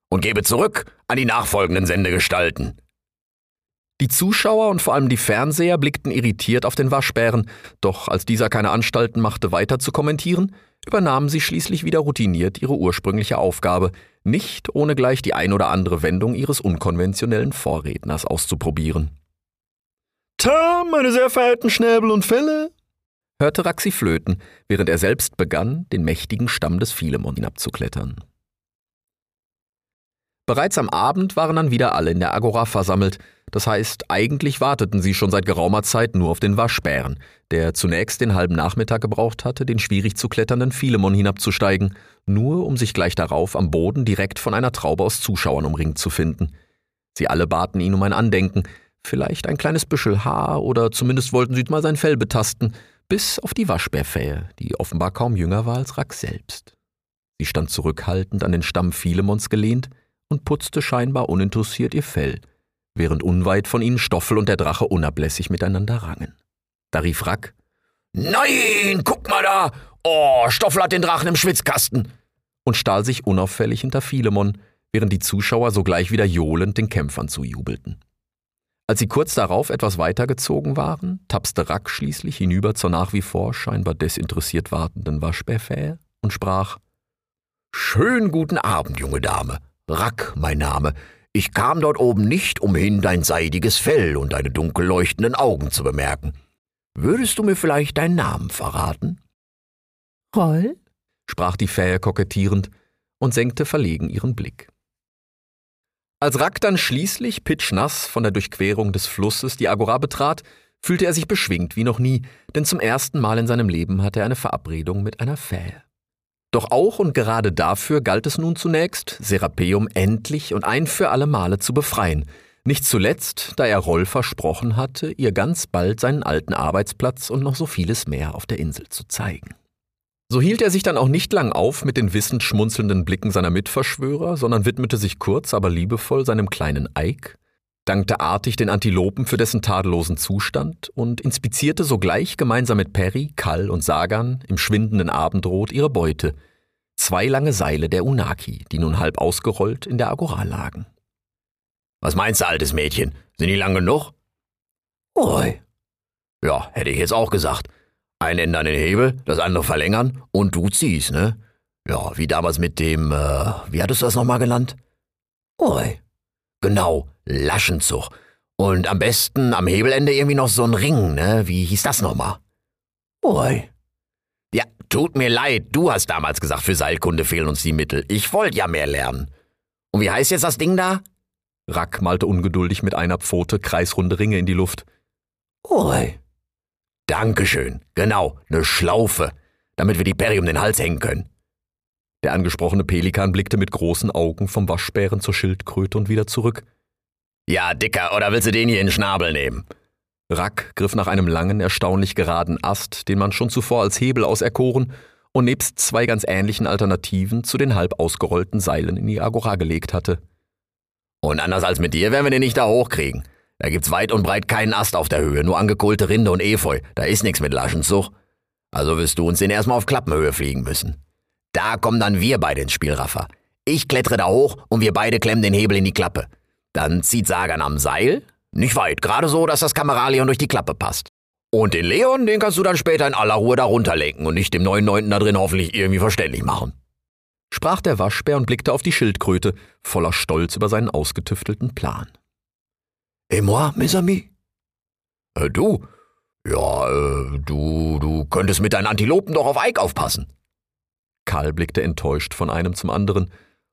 Und gebe zurück an die nachfolgenden Sendegestalten. Die Zuschauer und vor allem die Fernseher blickten irritiert auf den Waschbären, doch als dieser keine Anstalten machte, weiter zu kommentieren, übernahmen sie schließlich wieder routiniert ihre ursprüngliche Aufgabe, nicht ohne gleich die ein oder andere Wendung ihres unkonventionellen Vorredners auszuprobieren. Ta, meine sehr verehrten Schnäbel und Felle, hörte Raxi flöten, während er selbst begann, den mächtigen Stamm des Philemon hinabzuklettern. Bereits am Abend waren dann wieder alle in der Agora versammelt, das heißt, eigentlich warteten sie schon seit geraumer Zeit nur auf den Waschbären, der zunächst den halben Nachmittag gebraucht hatte, den schwierig zu kletternden Philemon hinabzusteigen, nur um sich gleich darauf am Boden direkt von einer Traube aus Zuschauern umringt zu finden. Sie alle baten ihn um ein Andenken, vielleicht ein kleines Büschel Haar oder zumindest wollten sie mal sein Fell betasten, bis auf die Waschbärfähe, die offenbar kaum jünger war als Rack selbst. Sie stand zurückhaltend an den Stamm Philemons gelehnt und putzte scheinbar uninteressiert ihr Fell – während unweit von ihnen Stoffel und der Drache unablässig miteinander rangen. Da rief Rack, Nein, guck mal da! Oh, Stoffel hat den Drachen im Schwitzkasten! und stahl sich unauffällig hinter Philemon, während die Zuschauer sogleich wieder johlend den Kämpfern zujubelten. Als sie kurz darauf etwas weitergezogen waren, tapste Rack schließlich hinüber zur nach wie vor scheinbar desinteressiert wartenden Waschbärfähe und sprach Schönen guten Abend, junge Dame. Rack, mein Name. Ich kam dort oben nicht umhin, dein seidiges Fell und deine dunkel leuchtenden Augen zu bemerken. Würdest du mir vielleicht deinen Namen verraten? Roll? sprach die Fähe kokettierend und senkte verlegen ihren Blick. Als Rack dann schließlich pitschnass von der Durchquerung des Flusses die Agora betrat, fühlte er sich beschwingt wie noch nie, denn zum ersten Mal in seinem Leben hatte er eine Verabredung mit einer Fähe. Doch auch und gerade dafür galt es nun zunächst, Serapeum endlich und ein für alle Male zu befreien, nicht zuletzt, da er Roll versprochen hatte, ihr ganz bald seinen alten Arbeitsplatz und noch so vieles mehr auf der Insel zu zeigen. So hielt er sich dann auch nicht lang auf mit den wissend schmunzelnden Blicken seiner Mitverschwörer, sondern widmete sich kurz, aber liebevoll seinem kleinen Eik, dankte artig den Antilopen für dessen tadellosen Zustand und inspizierte sogleich gemeinsam mit Perry, Kall und Sagan im schwindenden Abendrot ihre Beute, zwei lange Seile der Unaki, die nun halb ausgerollt in der Agora lagen. Was meinst du, altes Mädchen? Sind die lang genug? Oi. Ja, hätte ich jetzt auch gesagt. Ein Ende an den Hebel, das andere verlängern und du ziehst, ne? Ja, wie damals mit dem, äh, wie hattest du das nochmal genannt? Oi. Genau, Laschenzug. Und am besten am Hebelende irgendwie noch so ein Ring, ne? Wie hieß das nochmal? Oi. Ja, tut mir leid, du hast damals gesagt, für Seilkunde fehlen uns die Mittel. Ich wollte ja mehr lernen. Und wie heißt jetzt das Ding da? Rack malte ungeduldig mit einer Pfote kreisrunde Ringe in die Luft. Oi. Dankeschön. Genau, ne Schlaufe, damit wir die Perry um den Hals hängen können. Der angesprochene Pelikan blickte mit großen Augen vom Waschbären zur Schildkröte und wieder zurück. Ja, Dicker, oder willst du den hier in den Schnabel nehmen? Rack griff nach einem langen, erstaunlich geraden Ast, den man schon zuvor als Hebel auserkoren und nebst zwei ganz ähnlichen Alternativen zu den halb ausgerollten Seilen in die Agora gelegt hatte. Und anders als mit dir werden wir den nicht da hochkriegen. Da gibt's weit und breit keinen Ast auf der Höhe, nur angekohlte Rinde und Efeu. Da ist nichts mit Laschenzug. Also wirst du uns den erstmal auf Klappenhöhe fliegen müssen. Da kommen dann wir beide ins Spiel, Raffa. Ich klettere da hoch und wir beide klemmen den Hebel in die Klappe. Dann zieht Sagan am Seil, nicht weit, gerade so, dass das Kameralion durch die Klappe passt. Und den Leon, den kannst du dann später in aller Ruhe da runterlenken und nicht dem neuen Neunten da drin hoffentlich irgendwie verständlich machen. Sprach der Waschbär und blickte auf die Schildkröte, voller Stolz über seinen ausgetüftelten Plan. Et moi, mes amis? Äh, du? Ja, äh, du, du könntest mit deinen Antilopen doch auf Eik aufpassen. Karl blickte enttäuscht von einem zum anderen.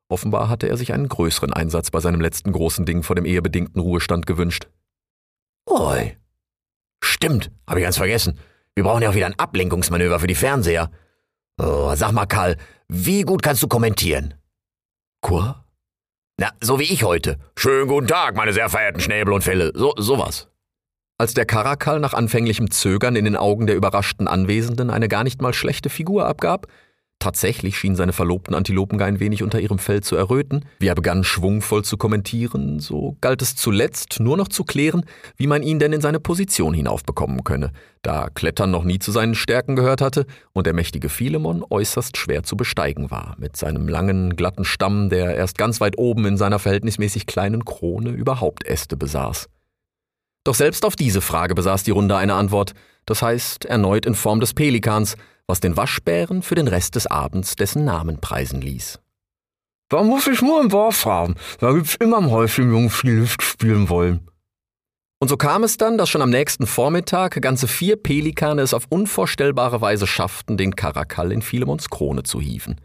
Offenbar hatte er sich einen größeren Einsatz bei seinem letzten großen Ding vor dem ehebedingten Ruhestand gewünscht. Oi. Stimmt, habe ich ganz vergessen. Wir brauchen ja auch wieder ein Ablenkungsmanöver für die Fernseher. Oh, sag mal, Karl, wie gut kannst du kommentieren? Quoi? Na, so wie ich heute. Schönen guten Tag, meine sehr verehrten Schnäbel und Fälle. So, sowas. Als der Karakal nach anfänglichem Zögern in den Augen der überraschten Anwesenden eine gar nicht mal schlechte Figur abgab, Tatsächlich schienen seine verlobten Antilopen gar ein wenig unter ihrem Fell zu erröten. Wie er begann, schwungvoll zu kommentieren, so galt es zuletzt nur noch zu klären, wie man ihn denn in seine Position hinaufbekommen könne, da Klettern noch nie zu seinen Stärken gehört hatte und der mächtige Philemon äußerst schwer zu besteigen war, mit seinem langen, glatten Stamm, der erst ganz weit oben in seiner verhältnismäßig kleinen Krone überhaupt Äste besaß. Doch selbst auf diese Frage besaß die Runde eine Antwort, das heißt erneut in Form des Pelikans, was den Waschbären für den Rest des Abends dessen Namen preisen ließ. Da muss ich nur im Dorf haben. Da gibt's immer am Häuschen Jungen viel Luft spielen wollen. Und so kam es dann, dass schon am nächsten Vormittag ganze vier Pelikane es auf unvorstellbare Weise schafften, den Karakal in Philemons Krone zu hieven.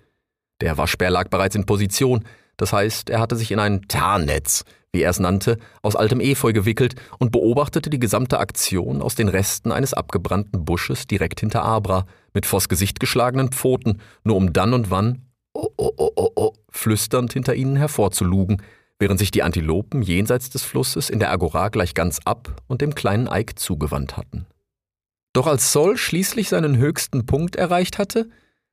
Der Waschbär lag bereits in Position, das heißt, er hatte sich in ein Tarnnetz, wie er es nannte, aus altem Efeu gewickelt und beobachtete die gesamte Aktion aus den Resten eines abgebrannten Busches direkt hinter Abra, mit vors Gesicht geschlagenen Pfoten, nur um dann und wann, oh, oh, oh, oh, oh, flüsternd hinter ihnen hervorzulugen, während sich die Antilopen jenseits des Flusses in der Agora gleich ganz ab und dem kleinen Eik zugewandt hatten. Doch als Sol schließlich seinen höchsten Punkt erreicht hatte,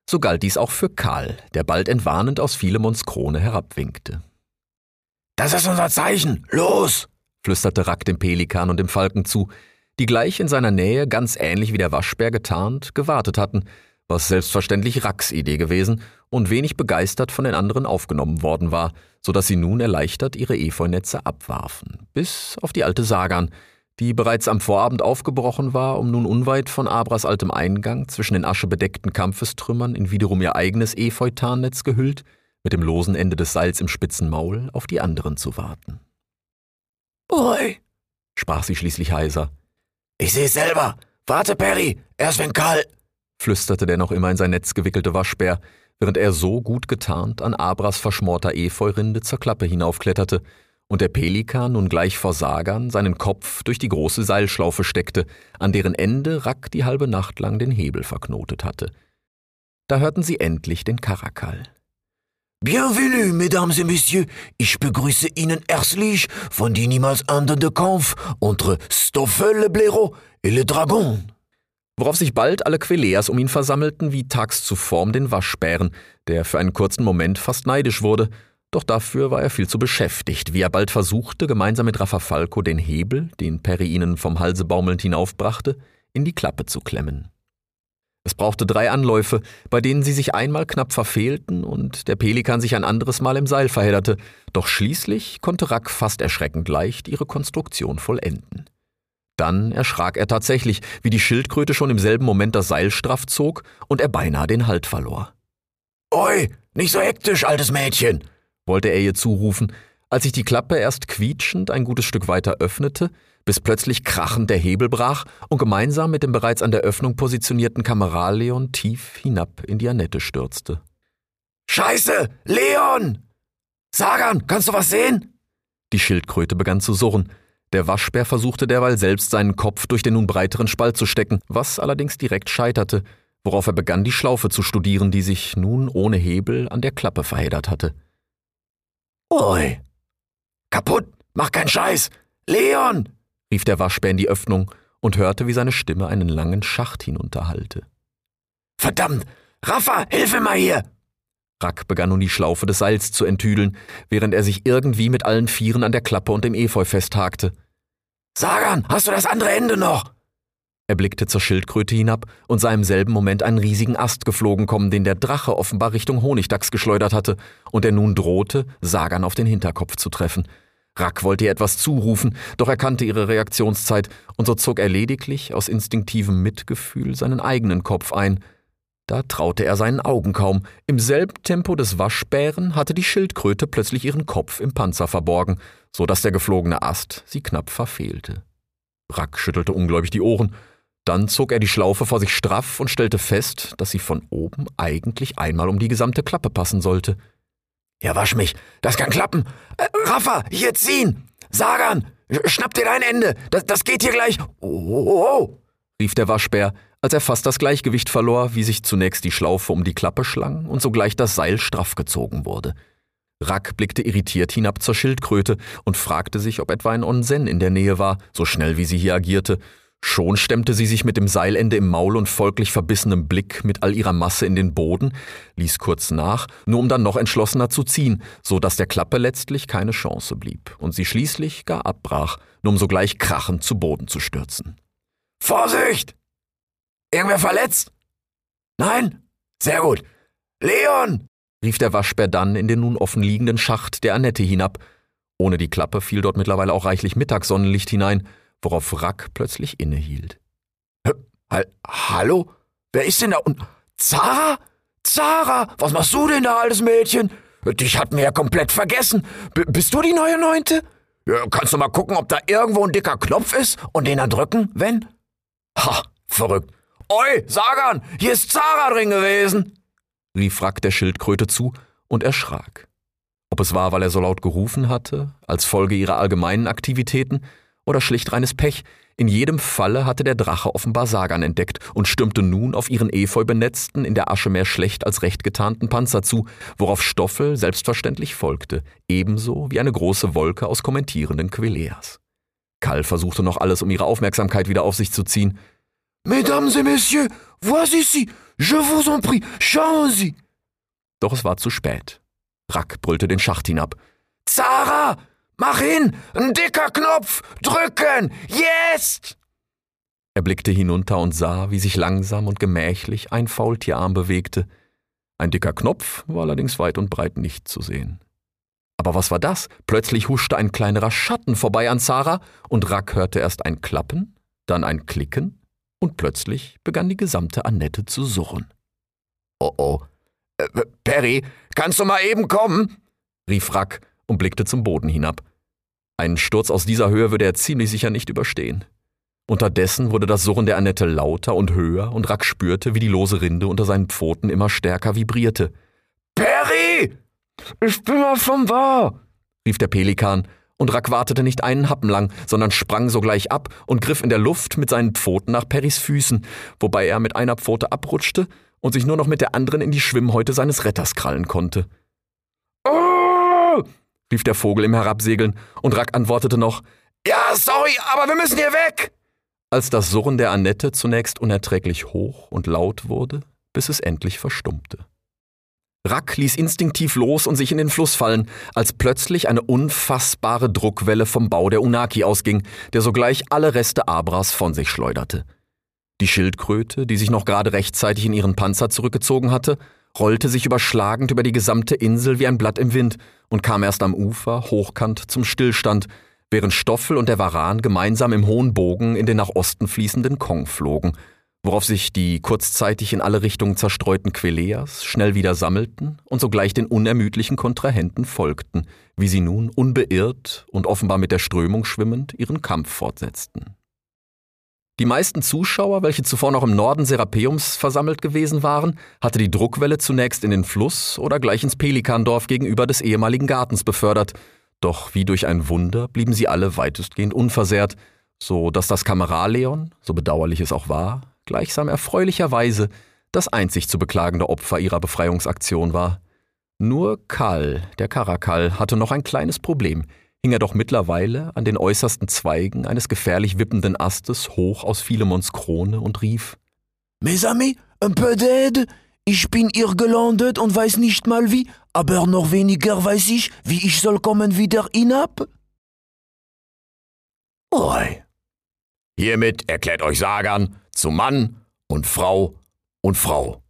so galt dies auch für Karl, der bald entwarnend aus Philemons Krone herabwinkte. Das ist unser Zeichen. Los! flüsterte Rack dem Pelikan und dem Falken zu, die gleich in seiner Nähe, ganz ähnlich wie der Waschbär getarnt, gewartet hatten, was selbstverständlich Racks Idee gewesen und wenig begeistert von den anderen aufgenommen worden war, so dass sie nun erleichtert ihre Efeunetze abwarfen, bis auf die alte Sagan, die bereits am Vorabend aufgebrochen war, um nun unweit von Abras altem Eingang zwischen den aschebedeckten Kampfestrümmern in wiederum ihr eigenes Efeutarnnetz gehüllt, mit dem losen Ende des Seils im spitzen Maul auf die anderen zu warten. Oi, sprach sie schließlich heiser. Ich seh's selber. Warte, Perry, erst wenn Karl, flüsterte der noch immer in sein Netz gewickelte Waschbär, während er so gut getarnt an Abras verschmorter Efeurinde zur Klappe hinaufkletterte und der Pelikan nun gleich vor Sagan seinen Kopf durch die große Seilschlaufe steckte, an deren Ende Rack die halbe Nacht lang den Hebel verknotet hatte. Da hörten sie endlich den Karakal. Bienvenue, Mesdames et Messieurs. Ich begrüße Ihnen herzlich von die niemals endende Kampf entre Stoffel le Blaireau et le Dragon. Worauf sich bald alle Queleas um ihn versammelten, wie tags zuvor um den Waschbären, der für einen kurzen Moment fast neidisch wurde, doch dafür war er viel zu beschäftigt, wie er bald versuchte, gemeinsam mit Rafafalco den Hebel, den Perry ihnen vom Halse baumelnd hinaufbrachte, in die Klappe zu klemmen. Es brauchte drei Anläufe, bei denen sie sich einmal knapp verfehlten und der Pelikan sich ein anderes Mal im Seil verhedderte, doch schließlich konnte Rack fast erschreckend leicht ihre Konstruktion vollenden. Dann erschrak er tatsächlich, wie die Schildkröte schon im selben Moment das Seil straff zog und er beinahe den Halt verlor. Oi, nicht so hektisch, altes Mädchen, wollte er ihr zurufen, als sich die Klappe erst quietschend ein gutes Stück weiter öffnete, bis plötzlich krachend der Hebel brach und gemeinsam mit dem bereits an der Öffnung positionierten Kamerad Leon tief hinab in die Annette stürzte. Scheiße! Leon! Sagan, kannst du was sehen? Die Schildkröte begann zu surren. Der Waschbär versuchte derweil selbst seinen Kopf durch den nun breiteren Spalt zu stecken, was allerdings direkt scheiterte, worauf er begann, die Schlaufe zu studieren, die sich nun ohne Hebel an der Klappe verheddert hatte. Oi! Kaputt! Mach keinen Scheiß! Leon! Rief der Waschbär in die Öffnung und hörte, wie seine Stimme einen langen Schacht hinunterhallte. Verdammt! Raffa, hilfe mal hier! Rack begann nun die Schlaufe des Seils zu enttüdeln, während er sich irgendwie mit allen Vieren an der Klappe und dem Efeu festhakte. Sagan, hast du das andere Ende noch? Er blickte zur Schildkröte hinab und sah im selben Moment einen riesigen Ast geflogen kommen, den der Drache offenbar Richtung Honigdachs geschleudert hatte und er nun drohte, Sagan auf den Hinterkopf zu treffen. Rack wollte ihr etwas zurufen, doch er kannte ihre Reaktionszeit, und so zog er lediglich aus instinktivem Mitgefühl seinen eigenen Kopf ein. Da traute er seinen Augen kaum. Im selben Tempo des Waschbären hatte die Schildkröte plötzlich ihren Kopf im Panzer verborgen, so dass der geflogene Ast sie knapp verfehlte. Rack schüttelte ungläubig die Ohren. Dann zog er die Schlaufe vor sich straff und stellte fest, dass sie von oben eigentlich einmal um die gesamte Klappe passen sollte. Ja, wasch mich. Das kann klappen. Äh, Raffa, hier ziehen. Sagan, schnapp dir dein Ende. Das, das geht hier gleich. Oh, oh, oh, rief der Waschbär, als er fast das Gleichgewicht verlor, wie sich zunächst die Schlaufe um die Klappe schlang und sogleich das Seil straff gezogen wurde. Rack blickte irritiert hinab zur Schildkröte und fragte sich, ob etwa ein Onsen in der Nähe war, so schnell wie sie hier agierte, Schon stemmte sie sich mit dem Seilende im Maul und folglich verbissenem Blick mit all ihrer Masse in den Boden, ließ kurz nach, nur um dann noch entschlossener zu ziehen, so dass der Klappe letztlich keine Chance blieb und sie schließlich gar abbrach, nur um sogleich krachend zu Boden zu stürzen. Vorsicht! Irgendwer verletzt? Nein? Sehr gut. Leon! rief der Waschbär dann in den nun offen liegenden Schacht der Annette hinab. Ohne die Klappe fiel dort mittlerweile auch reichlich Mittagssonnenlicht hinein, worauf Rack plötzlich innehielt. Hallo? Wer ist denn da unten? Zara? Zara, was machst du denn da, altes Mädchen? Dich hatten wir ja komplett vergessen. B bist du die neue Neunte? Ja, kannst du mal gucken, ob da irgendwo ein dicker Knopf ist und den dann drücken, wenn? Ha, verrückt. Oi, Sagan, hier ist Zara drin gewesen, rief Rack der Schildkröte zu und erschrak. Ob es war, weil er so laut gerufen hatte, als Folge ihrer allgemeinen Aktivitäten, oder schlicht reines Pech. In jedem Falle hatte der Drache offenbar Sagan entdeckt und stürmte nun auf ihren efeu benetzten, in der Asche mehr schlecht als recht getarnten Panzer zu, worauf Stoffel selbstverständlich folgte, ebenso wie eine große Wolke aus kommentierenden Quileas. Kall versuchte noch alles, um ihre Aufmerksamkeit wieder auf sich zu ziehen. Mesdames et Messieurs, voici ici, je vous en prie, schauen Sie! Doch es war zu spät. Rack brüllte den Schacht hinab. Zara! Mach hin! Ein dicker Knopf! Drücken! Jetzt! Er blickte hinunter und sah, wie sich langsam und gemächlich ein Faultierarm bewegte. Ein dicker Knopf war allerdings weit und breit nicht zu sehen. Aber was war das? Plötzlich huschte ein kleinerer Schatten vorbei an Zara und Rack hörte erst ein Klappen, dann ein Klicken und plötzlich begann die gesamte Annette zu surren. Oh oh. Äh, Perry, kannst du mal eben kommen? rief Rack und blickte zum Boden hinab. Einen Sturz aus dieser Höhe würde er ziemlich sicher nicht überstehen. Unterdessen wurde das Surren der Annette lauter und höher und Rack spürte, wie die lose Rinde unter seinen Pfoten immer stärker vibrierte. Perry! Ich bin mal vom Wahr! rief der Pelikan, und Rack wartete nicht einen Happen lang, sondern sprang sogleich ab und griff in der Luft mit seinen Pfoten nach Perrys Füßen, wobei er mit einer Pfote abrutschte und sich nur noch mit der anderen in die Schwimmhäute seines Retters krallen konnte. Oh! Rief der Vogel im Herabsegeln, und Rack antwortete noch Ja, sorry, aber wir müssen hier weg. Als das Surren der Annette zunächst unerträglich hoch und laut wurde, bis es endlich verstummte. Rack ließ instinktiv los und sich in den Fluss fallen, als plötzlich eine unfassbare Druckwelle vom Bau der Unaki ausging, der sogleich alle Reste Abras von sich schleuderte. Die Schildkröte, die sich noch gerade rechtzeitig in ihren Panzer zurückgezogen hatte, rollte sich überschlagend über die gesamte Insel wie ein Blatt im Wind und kam erst am Ufer hochkant zum Stillstand, während Stoffel und der Varan gemeinsam im hohen Bogen in den nach Osten fließenden Kong flogen, worauf sich die kurzzeitig in alle Richtungen zerstreuten Queleas schnell wieder sammelten und sogleich den unermüdlichen Kontrahenten folgten, wie sie nun unbeirrt und offenbar mit der Strömung schwimmend ihren Kampf fortsetzten. Die meisten Zuschauer, welche zuvor noch im Norden Serapeums versammelt gewesen waren, hatte die Druckwelle zunächst in den Fluss oder gleich ins Pelikandorf gegenüber des ehemaligen Gartens befördert. Doch wie durch ein Wunder blieben sie alle weitestgehend unversehrt, so dass das Kameraleon, so bedauerlich es auch war, gleichsam erfreulicherweise das einzig zu beklagende Opfer ihrer Befreiungsaktion war. Nur Karl, der Karakal, hatte noch ein kleines Problem – hing er doch mittlerweile an den äußersten Zweigen eines gefährlich wippenden Astes hoch aus Philemons Krone und rief Mes amis, un peu d'aide? Ich bin hier gelandet und weiß nicht mal wie, aber noch weniger weiß ich, wie ich soll kommen wieder hinab. Oi. Hiermit erklärt euch Sagan zu Mann und Frau und Frau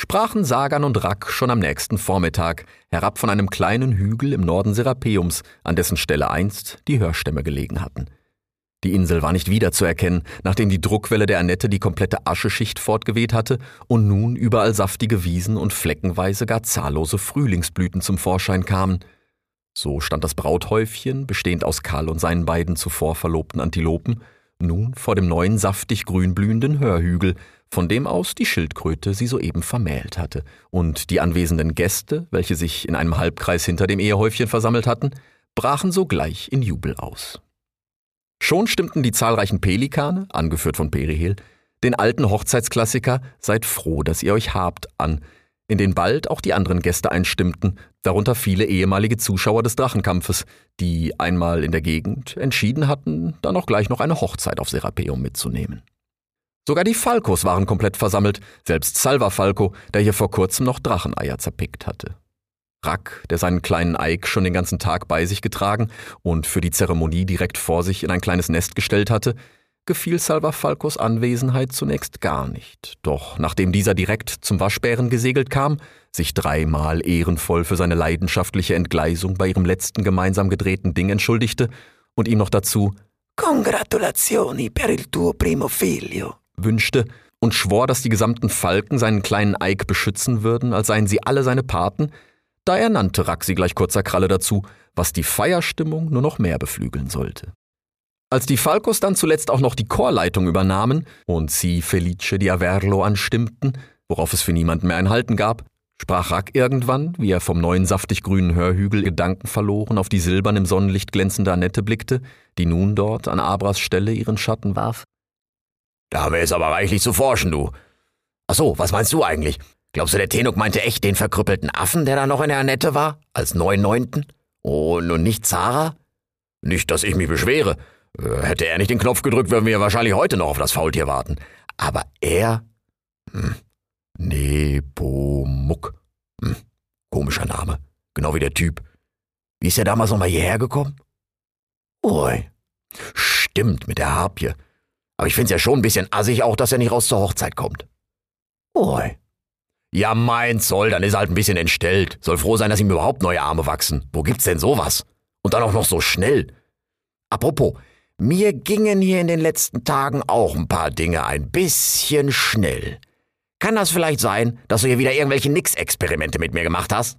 sprachen Sagan und Rack schon am nächsten Vormittag herab von einem kleinen Hügel im Norden Serapeums, an dessen Stelle einst die Hörstämme gelegen hatten. Die Insel war nicht wiederzuerkennen, nachdem die Druckwelle der Annette die komplette Ascheschicht fortgeweht hatte und nun überall saftige Wiesen und fleckenweise gar zahllose Frühlingsblüten zum Vorschein kamen. So stand das Brauthäufchen, bestehend aus Karl und seinen beiden zuvor verlobten Antilopen, nun vor dem neuen saftig grünblühenden Hörhügel, von dem aus die Schildkröte sie soeben vermählt hatte, und die anwesenden Gäste, welche sich in einem Halbkreis hinter dem Ehehäufchen versammelt hatten, brachen sogleich in Jubel aus. Schon stimmten die zahlreichen Pelikane, angeführt von Perihel, den alten Hochzeitsklassiker Seid froh, dass ihr euch habt an, in den bald auch die anderen Gäste einstimmten, darunter viele ehemalige Zuschauer des Drachenkampfes, die einmal in der Gegend entschieden hatten, dann auch gleich noch eine Hochzeit auf Serapeum mitzunehmen. Sogar die Falkos waren komplett versammelt, selbst Salva Falco, der hier vor kurzem noch Dracheneier zerpickt hatte. Rack, der seinen kleinen Eik schon den ganzen Tag bei sich getragen und für die Zeremonie direkt vor sich in ein kleines Nest gestellt hatte, gefiel Salva Falcos Anwesenheit zunächst gar nicht. Doch nachdem dieser direkt zum Waschbären gesegelt kam, sich dreimal ehrenvoll für seine leidenschaftliche Entgleisung bei ihrem letzten gemeinsam gedrehten Ding entschuldigte und ihm noch dazu Congratulazioni per il tuo primo figlio wünschte und schwor, dass die gesamten Falken seinen kleinen Eik beschützen würden, als seien sie alle seine Paten, da ernannte Rack sie gleich kurzer Kralle dazu, was die Feierstimmung nur noch mehr beflügeln sollte. Als die Falcos dann zuletzt auch noch die Chorleitung übernahmen und sie Felice di Averlo anstimmten, worauf es für niemanden mehr ein Halten gab, sprach Rack irgendwann, wie er vom neuen saftig grünen Hörhügel Gedanken verloren auf die silbern im Sonnenlicht glänzende Annette blickte, die nun dort an Abras Stelle ihren Schatten warf. Da haben wir jetzt aber reichlich zu forschen, du. Ach so, was meinst du eigentlich? Glaubst du, der Tenuk meinte echt den verkrüppelten Affen, der da noch in der Annette war? Als Neunneunten? Oh, und nicht Zara? Nicht, dass ich mich beschwere. Äh, hätte er nicht den Knopf gedrückt, würden wir wahrscheinlich heute noch auf das Faultier warten. Aber er? Hm. Nepomuk. Hm. Komischer Name. Genau wie der Typ. Wie ist er damals nochmal hierher gekommen? Ui. Stimmt, mit der Harpie. Aber ich find's ja schon ein bisschen assig auch, dass er nicht raus zur Hochzeit kommt. Ui. Ja, mein Zoll, dann ist er halt ein bisschen entstellt. Soll froh sein, dass ihm überhaupt neue Arme wachsen. Wo gibt's denn sowas? Und dann auch noch so schnell. Apropos, mir gingen hier in den letzten Tagen auch ein paar Dinge ein bisschen schnell. Kann das vielleicht sein, dass du hier wieder irgendwelche Nix-Experimente mit mir gemacht hast?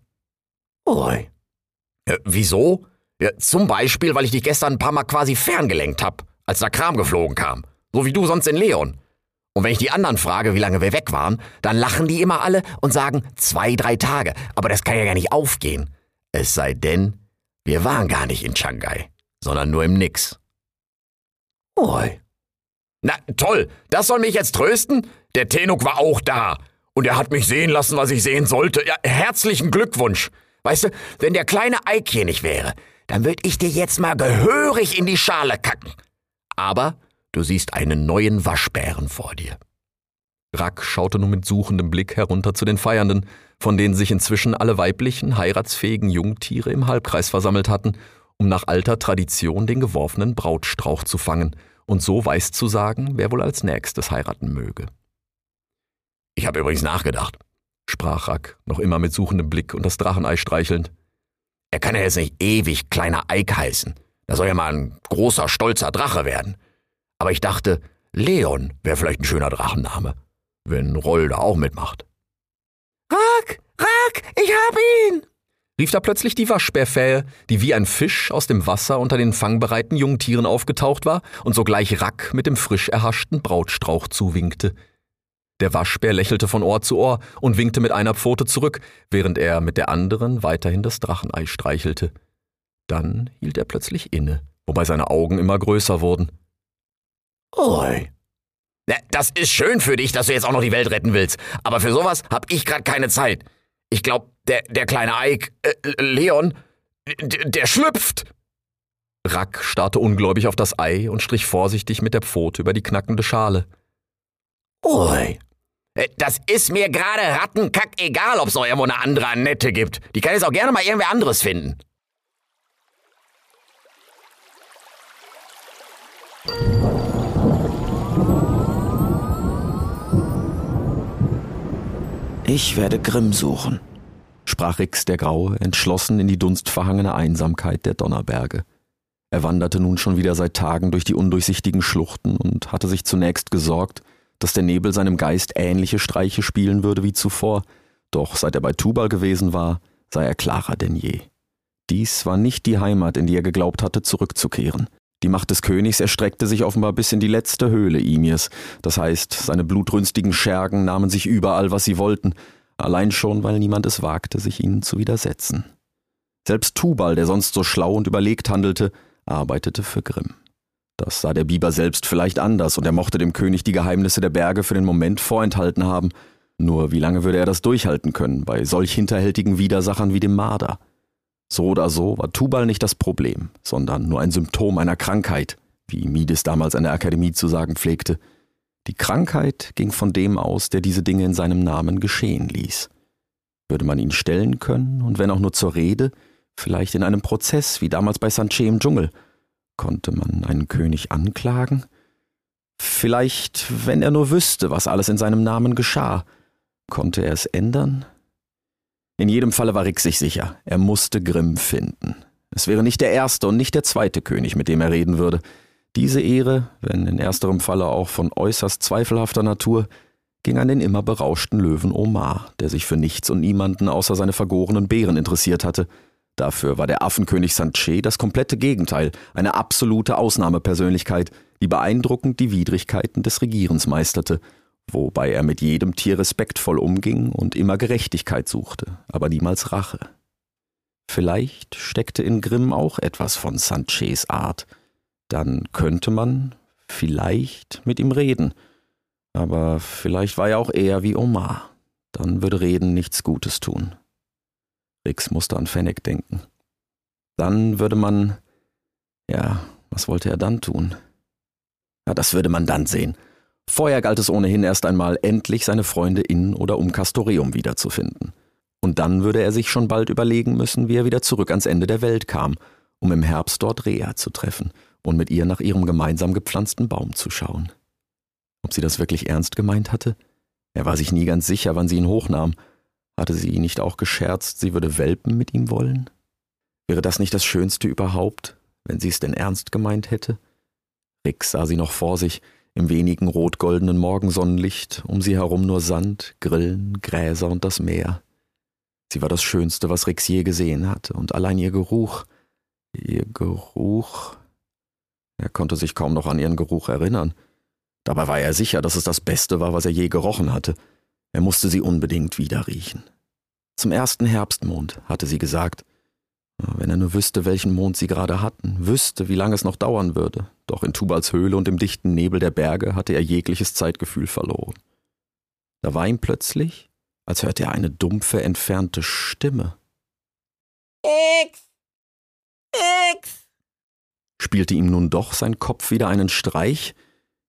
Ui. Äh, wieso? Ja, zum Beispiel, weil ich dich gestern ein paar Mal quasi ferngelenkt hab, als der Kram geflogen kam. So wie du sonst in Leon. Und wenn ich die anderen frage, wie lange wir weg waren, dann lachen die immer alle und sagen zwei, drei Tage. Aber das kann ja gar nicht aufgehen. Es sei denn, wir waren gar nicht in Shanghai, sondern nur im Nix. Oi. Na, toll. Das soll mich jetzt trösten? Der Tenuk war auch da. Und er hat mich sehen lassen, was ich sehen sollte. Ja, herzlichen Glückwunsch. Weißt du, wenn der kleine Eik hier nicht wäre, dann würd ich dir jetzt mal gehörig in die Schale kacken. Aber du siehst einen neuen Waschbären vor dir. Rack schaute nun mit suchendem Blick herunter zu den Feiernden, von denen sich inzwischen alle weiblichen, heiratsfähigen Jungtiere im Halbkreis versammelt hatten, um nach alter Tradition den geworfenen Brautstrauch zu fangen und so weiß zu sagen, wer wohl als nächstes heiraten möge. Ich habe übrigens nachgedacht, sprach Rack, noch immer mit suchendem Blick und das Drachenei streichelnd. Er kann ja jetzt nicht ewig kleiner Eik heißen. Da soll ja mal ein großer, stolzer Drache werden. Aber ich dachte, Leon wäre vielleicht ein schöner Drachenname, wenn Roll da auch mitmacht. Rack, Rack, ich hab ihn! rief da plötzlich die Waschbärfähe, die wie ein Fisch aus dem Wasser unter den fangbereiten Jungtieren aufgetaucht war und sogleich Rack mit dem frisch erhaschten Brautstrauch zuwinkte. Der Waschbär lächelte von Ohr zu Ohr und winkte mit einer Pfote zurück, während er mit der anderen weiterhin das Drachenei streichelte. Dann hielt er plötzlich inne, wobei seine Augen immer größer wurden. Oi. Das ist schön für dich, dass du jetzt auch noch die Welt retten willst, aber für sowas hab ich grad keine Zeit. Ich glaub, der, der kleine Eik, äh, Leon, der schlüpft. Rack starrte ungläubig auf das Ei und strich vorsichtig mit der Pfote über die knackende Schale. Ui. Äh, das ist mir gerade Rattenkack egal, ob's noch irgendwo eine andere Annette gibt. Die kann jetzt auch gerne mal irgendwer anderes finden. Ich werde Grimm suchen, sprach Rix der Graue, entschlossen in die dunstverhangene Einsamkeit der Donnerberge. Er wanderte nun schon wieder seit Tagen durch die undurchsichtigen Schluchten und hatte sich zunächst gesorgt, dass der Nebel seinem Geist ähnliche Streiche spielen würde wie zuvor, doch seit er bei Tubal gewesen war, sei er klarer denn je. Dies war nicht die Heimat, in die er geglaubt hatte, zurückzukehren. Die Macht des Königs erstreckte sich offenbar bis in die letzte Höhle Imirs. Das heißt, seine blutrünstigen Schergen nahmen sich überall, was sie wollten, allein schon, weil niemand es wagte, sich ihnen zu widersetzen. Selbst Tubal, der sonst so schlau und überlegt handelte, arbeitete für Grimm. Das sah der Biber selbst vielleicht anders, und er mochte dem König die Geheimnisse der Berge für den Moment vorenthalten haben. Nur wie lange würde er das durchhalten können, bei solch hinterhältigen Widersachern wie dem Marder? So oder so war Tubal nicht das Problem, sondern nur ein Symptom einer Krankheit, wie Mides damals an der Akademie zu sagen pflegte. Die Krankheit ging von dem aus, der diese Dinge in seinem Namen geschehen ließ. Würde man ihn stellen können, und wenn auch nur zur Rede, vielleicht in einem Prozess wie damals bei Sanche im Dschungel, konnte man einen König anklagen? Vielleicht, wenn er nur wüsste, was alles in seinem Namen geschah, konnte er es ändern? In jedem Falle war Rick sich sicher, er musste Grimm finden. Es wäre nicht der erste und nicht der zweite König, mit dem er reden würde. Diese Ehre, wenn in ersterem Falle auch von äußerst zweifelhafter Natur, ging an den immer berauschten Löwen Omar, der sich für nichts und niemanden außer seine vergorenen Beeren interessiert hatte. Dafür war der Affenkönig Sanche das komplette Gegenteil, eine absolute Ausnahmepersönlichkeit, die beeindruckend die Widrigkeiten des Regierens meisterte wobei er mit jedem Tier respektvoll umging und immer Gerechtigkeit suchte, aber niemals Rache. Vielleicht steckte in Grimm auch etwas von Sanches Art. Dann könnte man vielleicht mit ihm reden. Aber vielleicht war er auch eher wie Omar. Dann würde Reden nichts Gutes tun. Rix musste an Fennec denken. Dann würde man. Ja, was wollte er dann tun? Ja, das würde man dann sehen. Vorher galt es ohnehin erst einmal, endlich seine Freunde in oder um Castoreum wiederzufinden. Und dann würde er sich schon bald überlegen müssen, wie er wieder zurück ans Ende der Welt kam, um im Herbst dort Rea zu treffen und mit ihr nach ihrem gemeinsam gepflanzten Baum zu schauen. Ob sie das wirklich ernst gemeint hatte? Er war sich nie ganz sicher, wann sie ihn hochnahm. Hatte sie nicht auch gescherzt, sie würde Welpen mit ihm wollen? Wäre das nicht das Schönste überhaupt, wenn sie es denn ernst gemeint hätte? Rick sah sie noch vor sich, im wenigen rotgoldenen Morgensonnenlicht, um sie herum nur Sand, Grillen, Gräser und das Meer. Sie war das Schönste, was Rix je gesehen hatte, und allein ihr Geruch, ihr Geruch. Er konnte sich kaum noch an ihren Geruch erinnern. Dabei war er sicher, dass es das Beste war, was er je gerochen hatte. Er musste sie unbedingt wieder riechen. Zum ersten Herbstmond, hatte sie gesagt, wenn er nur wüsste, welchen Mond sie gerade hatten, wüsste, wie lange es noch dauern würde. Doch in Tubals Höhle und im dichten Nebel der Berge hatte er jegliches Zeitgefühl verloren. Da war ihm plötzlich, als hörte er eine dumpfe, entfernte Stimme. X! X! Spielte ihm nun doch sein Kopf wieder einen Streich,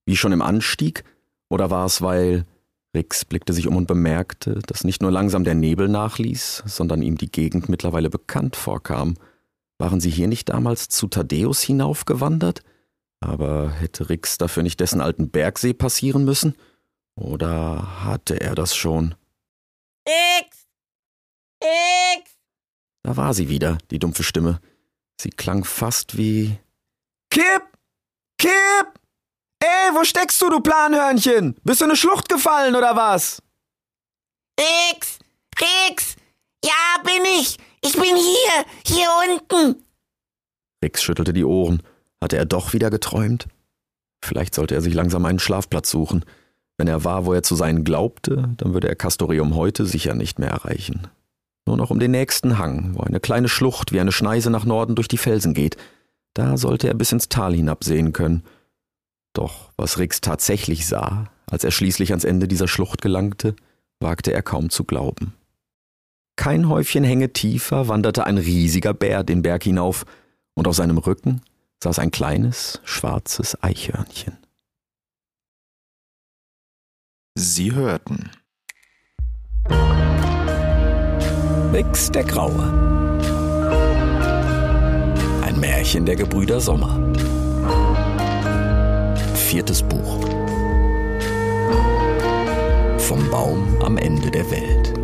wie schon im Anstieg, oder war es, weil Rix blickte sich um und bemerkte, dass nicht nur langsam der Nebel nachließ, sondern ihm die Gegend mittlerweile bekannt vorkam. Waren sie hier nicht damals zu Thaddeus hinaufgewandert? Aber hätte Rix dafür nicht dessen alten Bergsee passieren müssen? Oder hatte er das schon? X! X! Da war sie wieder, die dumpfe Stimme. Sie klang fast wie Kipp! Kipp! Ey, wo steckst du, du Planhörnchen? Bist du in eine Schlucht gefallen oder was? Rix! Rix! Ja, bin ich! Ich bin hier! Hier unten! Rix schüttelte die Ohren. Hatte er doch wieder geträumt? Vielleicht sollte er sich langsam einen Schlafplatz suchen. Wenn er war, wo er zu sein glaubte, dann würde er Castorium heute sicher nicht mehr erreichen. Nur noch um den nächsten Hang, wo eine kleine Schlucht wie eine Schneise nach Norden durch die Felsen geht. Da sollte er bis ins Tal hinabsehen können – doch was Rix tatsächlich sah, als er schließlich ans Ende dieser Schlucht gelangte, wagte er kaum zu glauben. Kein Häufchen Hänge tiefer wanderte ein riesiger Bär den Berg hinauf, und auf seinem Rücken saß ein kleines, schwarzes Eichhörnchen. Sie hörten Rix der Graue. Ein Märchen der Gebrüder Sommer viertes Buch. Vom Baum am Ende der Welt.